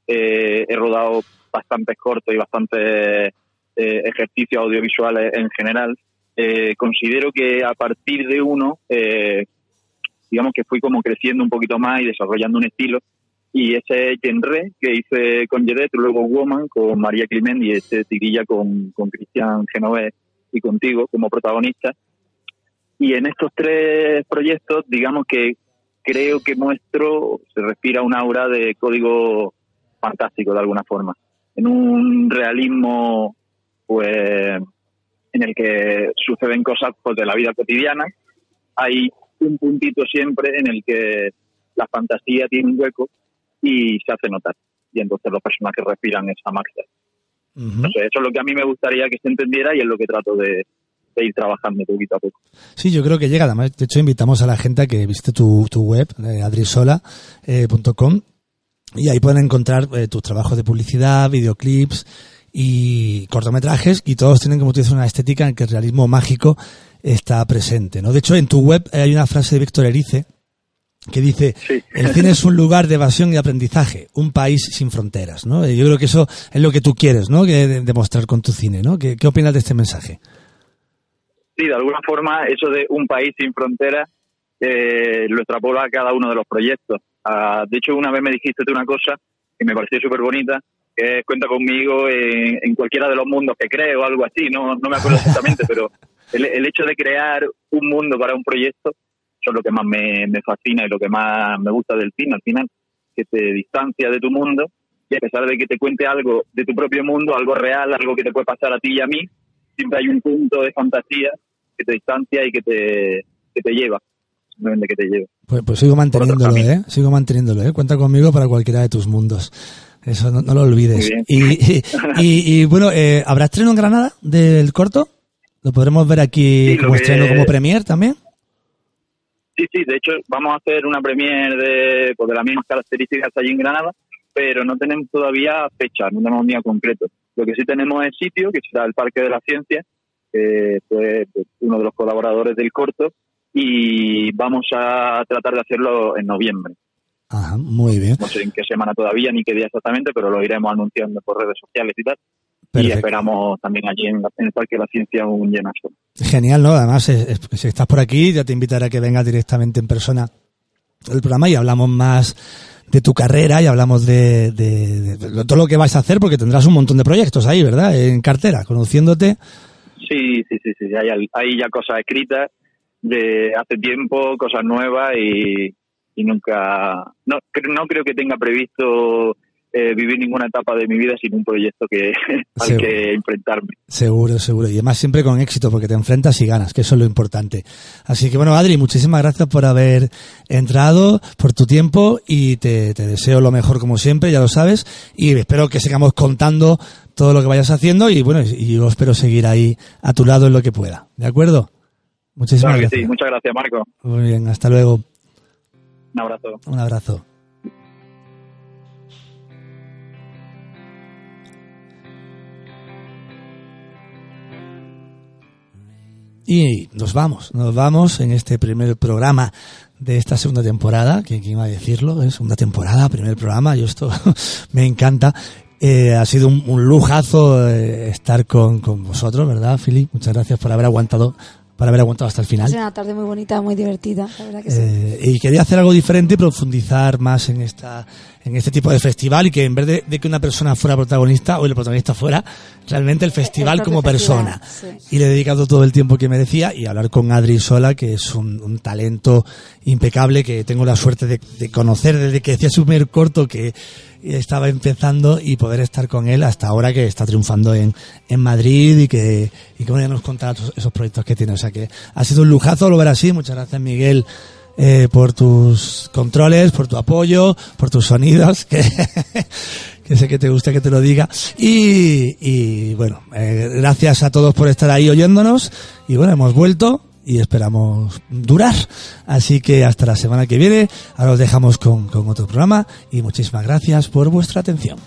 eh, he rodado bastantes cortos y bastantes eh, ejercicios audiovisuales en general, eh, considero que a partir de uno, eh, digamos que fui como creciendo un poquito más y desarrollando un estilo. Y ese genre que hice con Jedet, luego Woman, con María Climent y este Tirilla con, con Cristian Genovés y contigo como protagonista. Y en estos tres proyectos, digamos que creo que muestro, se respira un aura de código fantástico de alguna forma. En un realismo, pues, en el que suceden cosas pues, de la vida cotidiana, hay un puntito siempre en el que la fantasía tiene un hueco y se hace notar. Y entonces los personajes respiran esa magia. Entonces, eso es lo que a mí me gustaría que se entendiera y es lo que trato de, de ir trabajando poquito a poco. Sí, yo creo que llega. Además, de hecho, invitamos a la gente a que visite tu, tu web, eh, adrisola.com, y ahí pueden encontrar eh, tus trabajos de publicidad, videoclips y cortometrajes, y todos tienen, como tú dices, una estética en que el realismo mágico está presente. ¿no? De hecho, en tu web hay una frase de Víctor Erice que dice, el cine es un lugar de evasión y aprendizaje, un país sin fronteras. ¿no? Yo creo que eso es lo que tú quieres ¿no? que de- demostrar con tu cine. ¿no? ¿Qué, ¿Qué opinas de este mensaje? Sí, de alguna forma, eso de un país sin fronteras eh, lo extrapola a cada uno de los proyectos. Ah, de hecho, una vez me dijiste una cosa que me pareció súper bonita, que cuenta conmigo en, en cualquiera de los mundos que creo o algo así, no, no me acuerdo exactamente, <laughs> pero el, el hecho de crear un mundo para un proyecto, eso es lo que más me, me fascina y lo que más me gusta del cine, al final, que te distancia de tu mundo y a pesar de que te cuente algo de tu propio mundo, algo real, algo que te puede pasar a ti y a mí, siempre hay un punto de fantasía que te distancia y que te, que te lleva, que te lleva. Pues, pues sigo manteniéndolo, ¿eh? Sigo manteniéndolo, ¿eh? Cuenta conmigo para cualquiera de tus mundos. Eso no, no lo olvides. Y, y, y- y, bueno, eh, ¿habrá estreno en Granada del corto? ¿Lo podremos ver aquí Sí, como estreno, como premier también? Sí, sí, de hecho vamos a hacer una premier de, pues, de las mismas características allí en Granada, pero no tenemos todavía fecha, no tenemos un día concreto. Lo que sí tenemos es sitio, que será el Parque de la Ciencia, que fue pues, uno de los colaboradores del corto, y vamos a tratar de hacerlo en noviembre. Ajá, muy bien. No sé en qué semana todavía ni qué día exactamente, pero lo iremos anunciando por redes sociales y tal. Y esperamos también allí en, la- en el Parque de la Ciencia un llenazo. Genial, ¿no? Además, es- es- si estás por aquí, ya te invitaré a que vengas directamente en persona al programa y hablamos más de tu carrera y hablamos de, de- de todo lo que vais a hacer, porque tendrás un montón de proyectos ahí, ¿verdad? En cartera, conociéndote. Sí, sí, sí, sí. Hay, hay ya cosas escritas de hace tiempo, cosas nuevas y, y nunca. No, no creo que tenga previsto eh, vivir ninguna etapa de mi vida sin un proyecto que <laughs> al Seguro. que enfrentarme. Seguro, seguro. Y además siempre con éxito, porque te enfrentas y ganas, que eso es lo importante. Así que bueno, Adri, muchísimas gracias por haber entrado, por tu tiempo y te, te deseo lo mejor como siempre, ya lo sabes. Y espero que sigamos contando todo lo que vayas haciendo y bueno, y yo espero seguir ahí a tu lado en lo que pueda. ¿De acuerdo? Muchísimas Claro gracias. sí. Muchas gracias, Marco. Muy bien, hasta luego. Un abrazo. Un abrazo. Y nos vamos, nos vamos en este primer programa de esta segunda temporada, que quién iba a decirlo, es segunda temporada, primer programa, yo esto <laughs> me encanta. Eh, ha sido un, lujazo eh, estar con, con vosotros, ¿verdad, Fili? Muchas gracias por haber aguantado, por haber aguantado hasta el final. sido una tarde muy bonita, muy divertida, la verdad que sí. Eh, y quería hacer algo diferente y profundizar más en esta en este tipo de festival y que en vez de, de que una persona fuera protagonista o el protagonista fuera realmente el festival como festival, persona sí. y le he dedicado todo el tiempo que merecía y hablar con Adri Sola que es un, un talento impecable que tengo la suerte de, de conocer desde que hacía su primer corto que estaba empezando y poder estar con él hasta ahora que está triunfando en, en Madrid y que, y que bueno, ya nos contará esos, esos proyectos que tiene. O sea que ha sido un lujazo lo ver así. Muchas gracias Miguel eh, por tus controles, por tu apoyo, por tus sonidos, que, <laughs> que sé que te gusta que te lo diga. Y, y bueno, eh, gracias a todos por estar ahí oyéndonos. Y bueno, hemos vuelto y esperamos durar. Así que hasta la semana que viene. Ahora os dejamos con, con otro programa y muchísimas gracias por vuestra atención.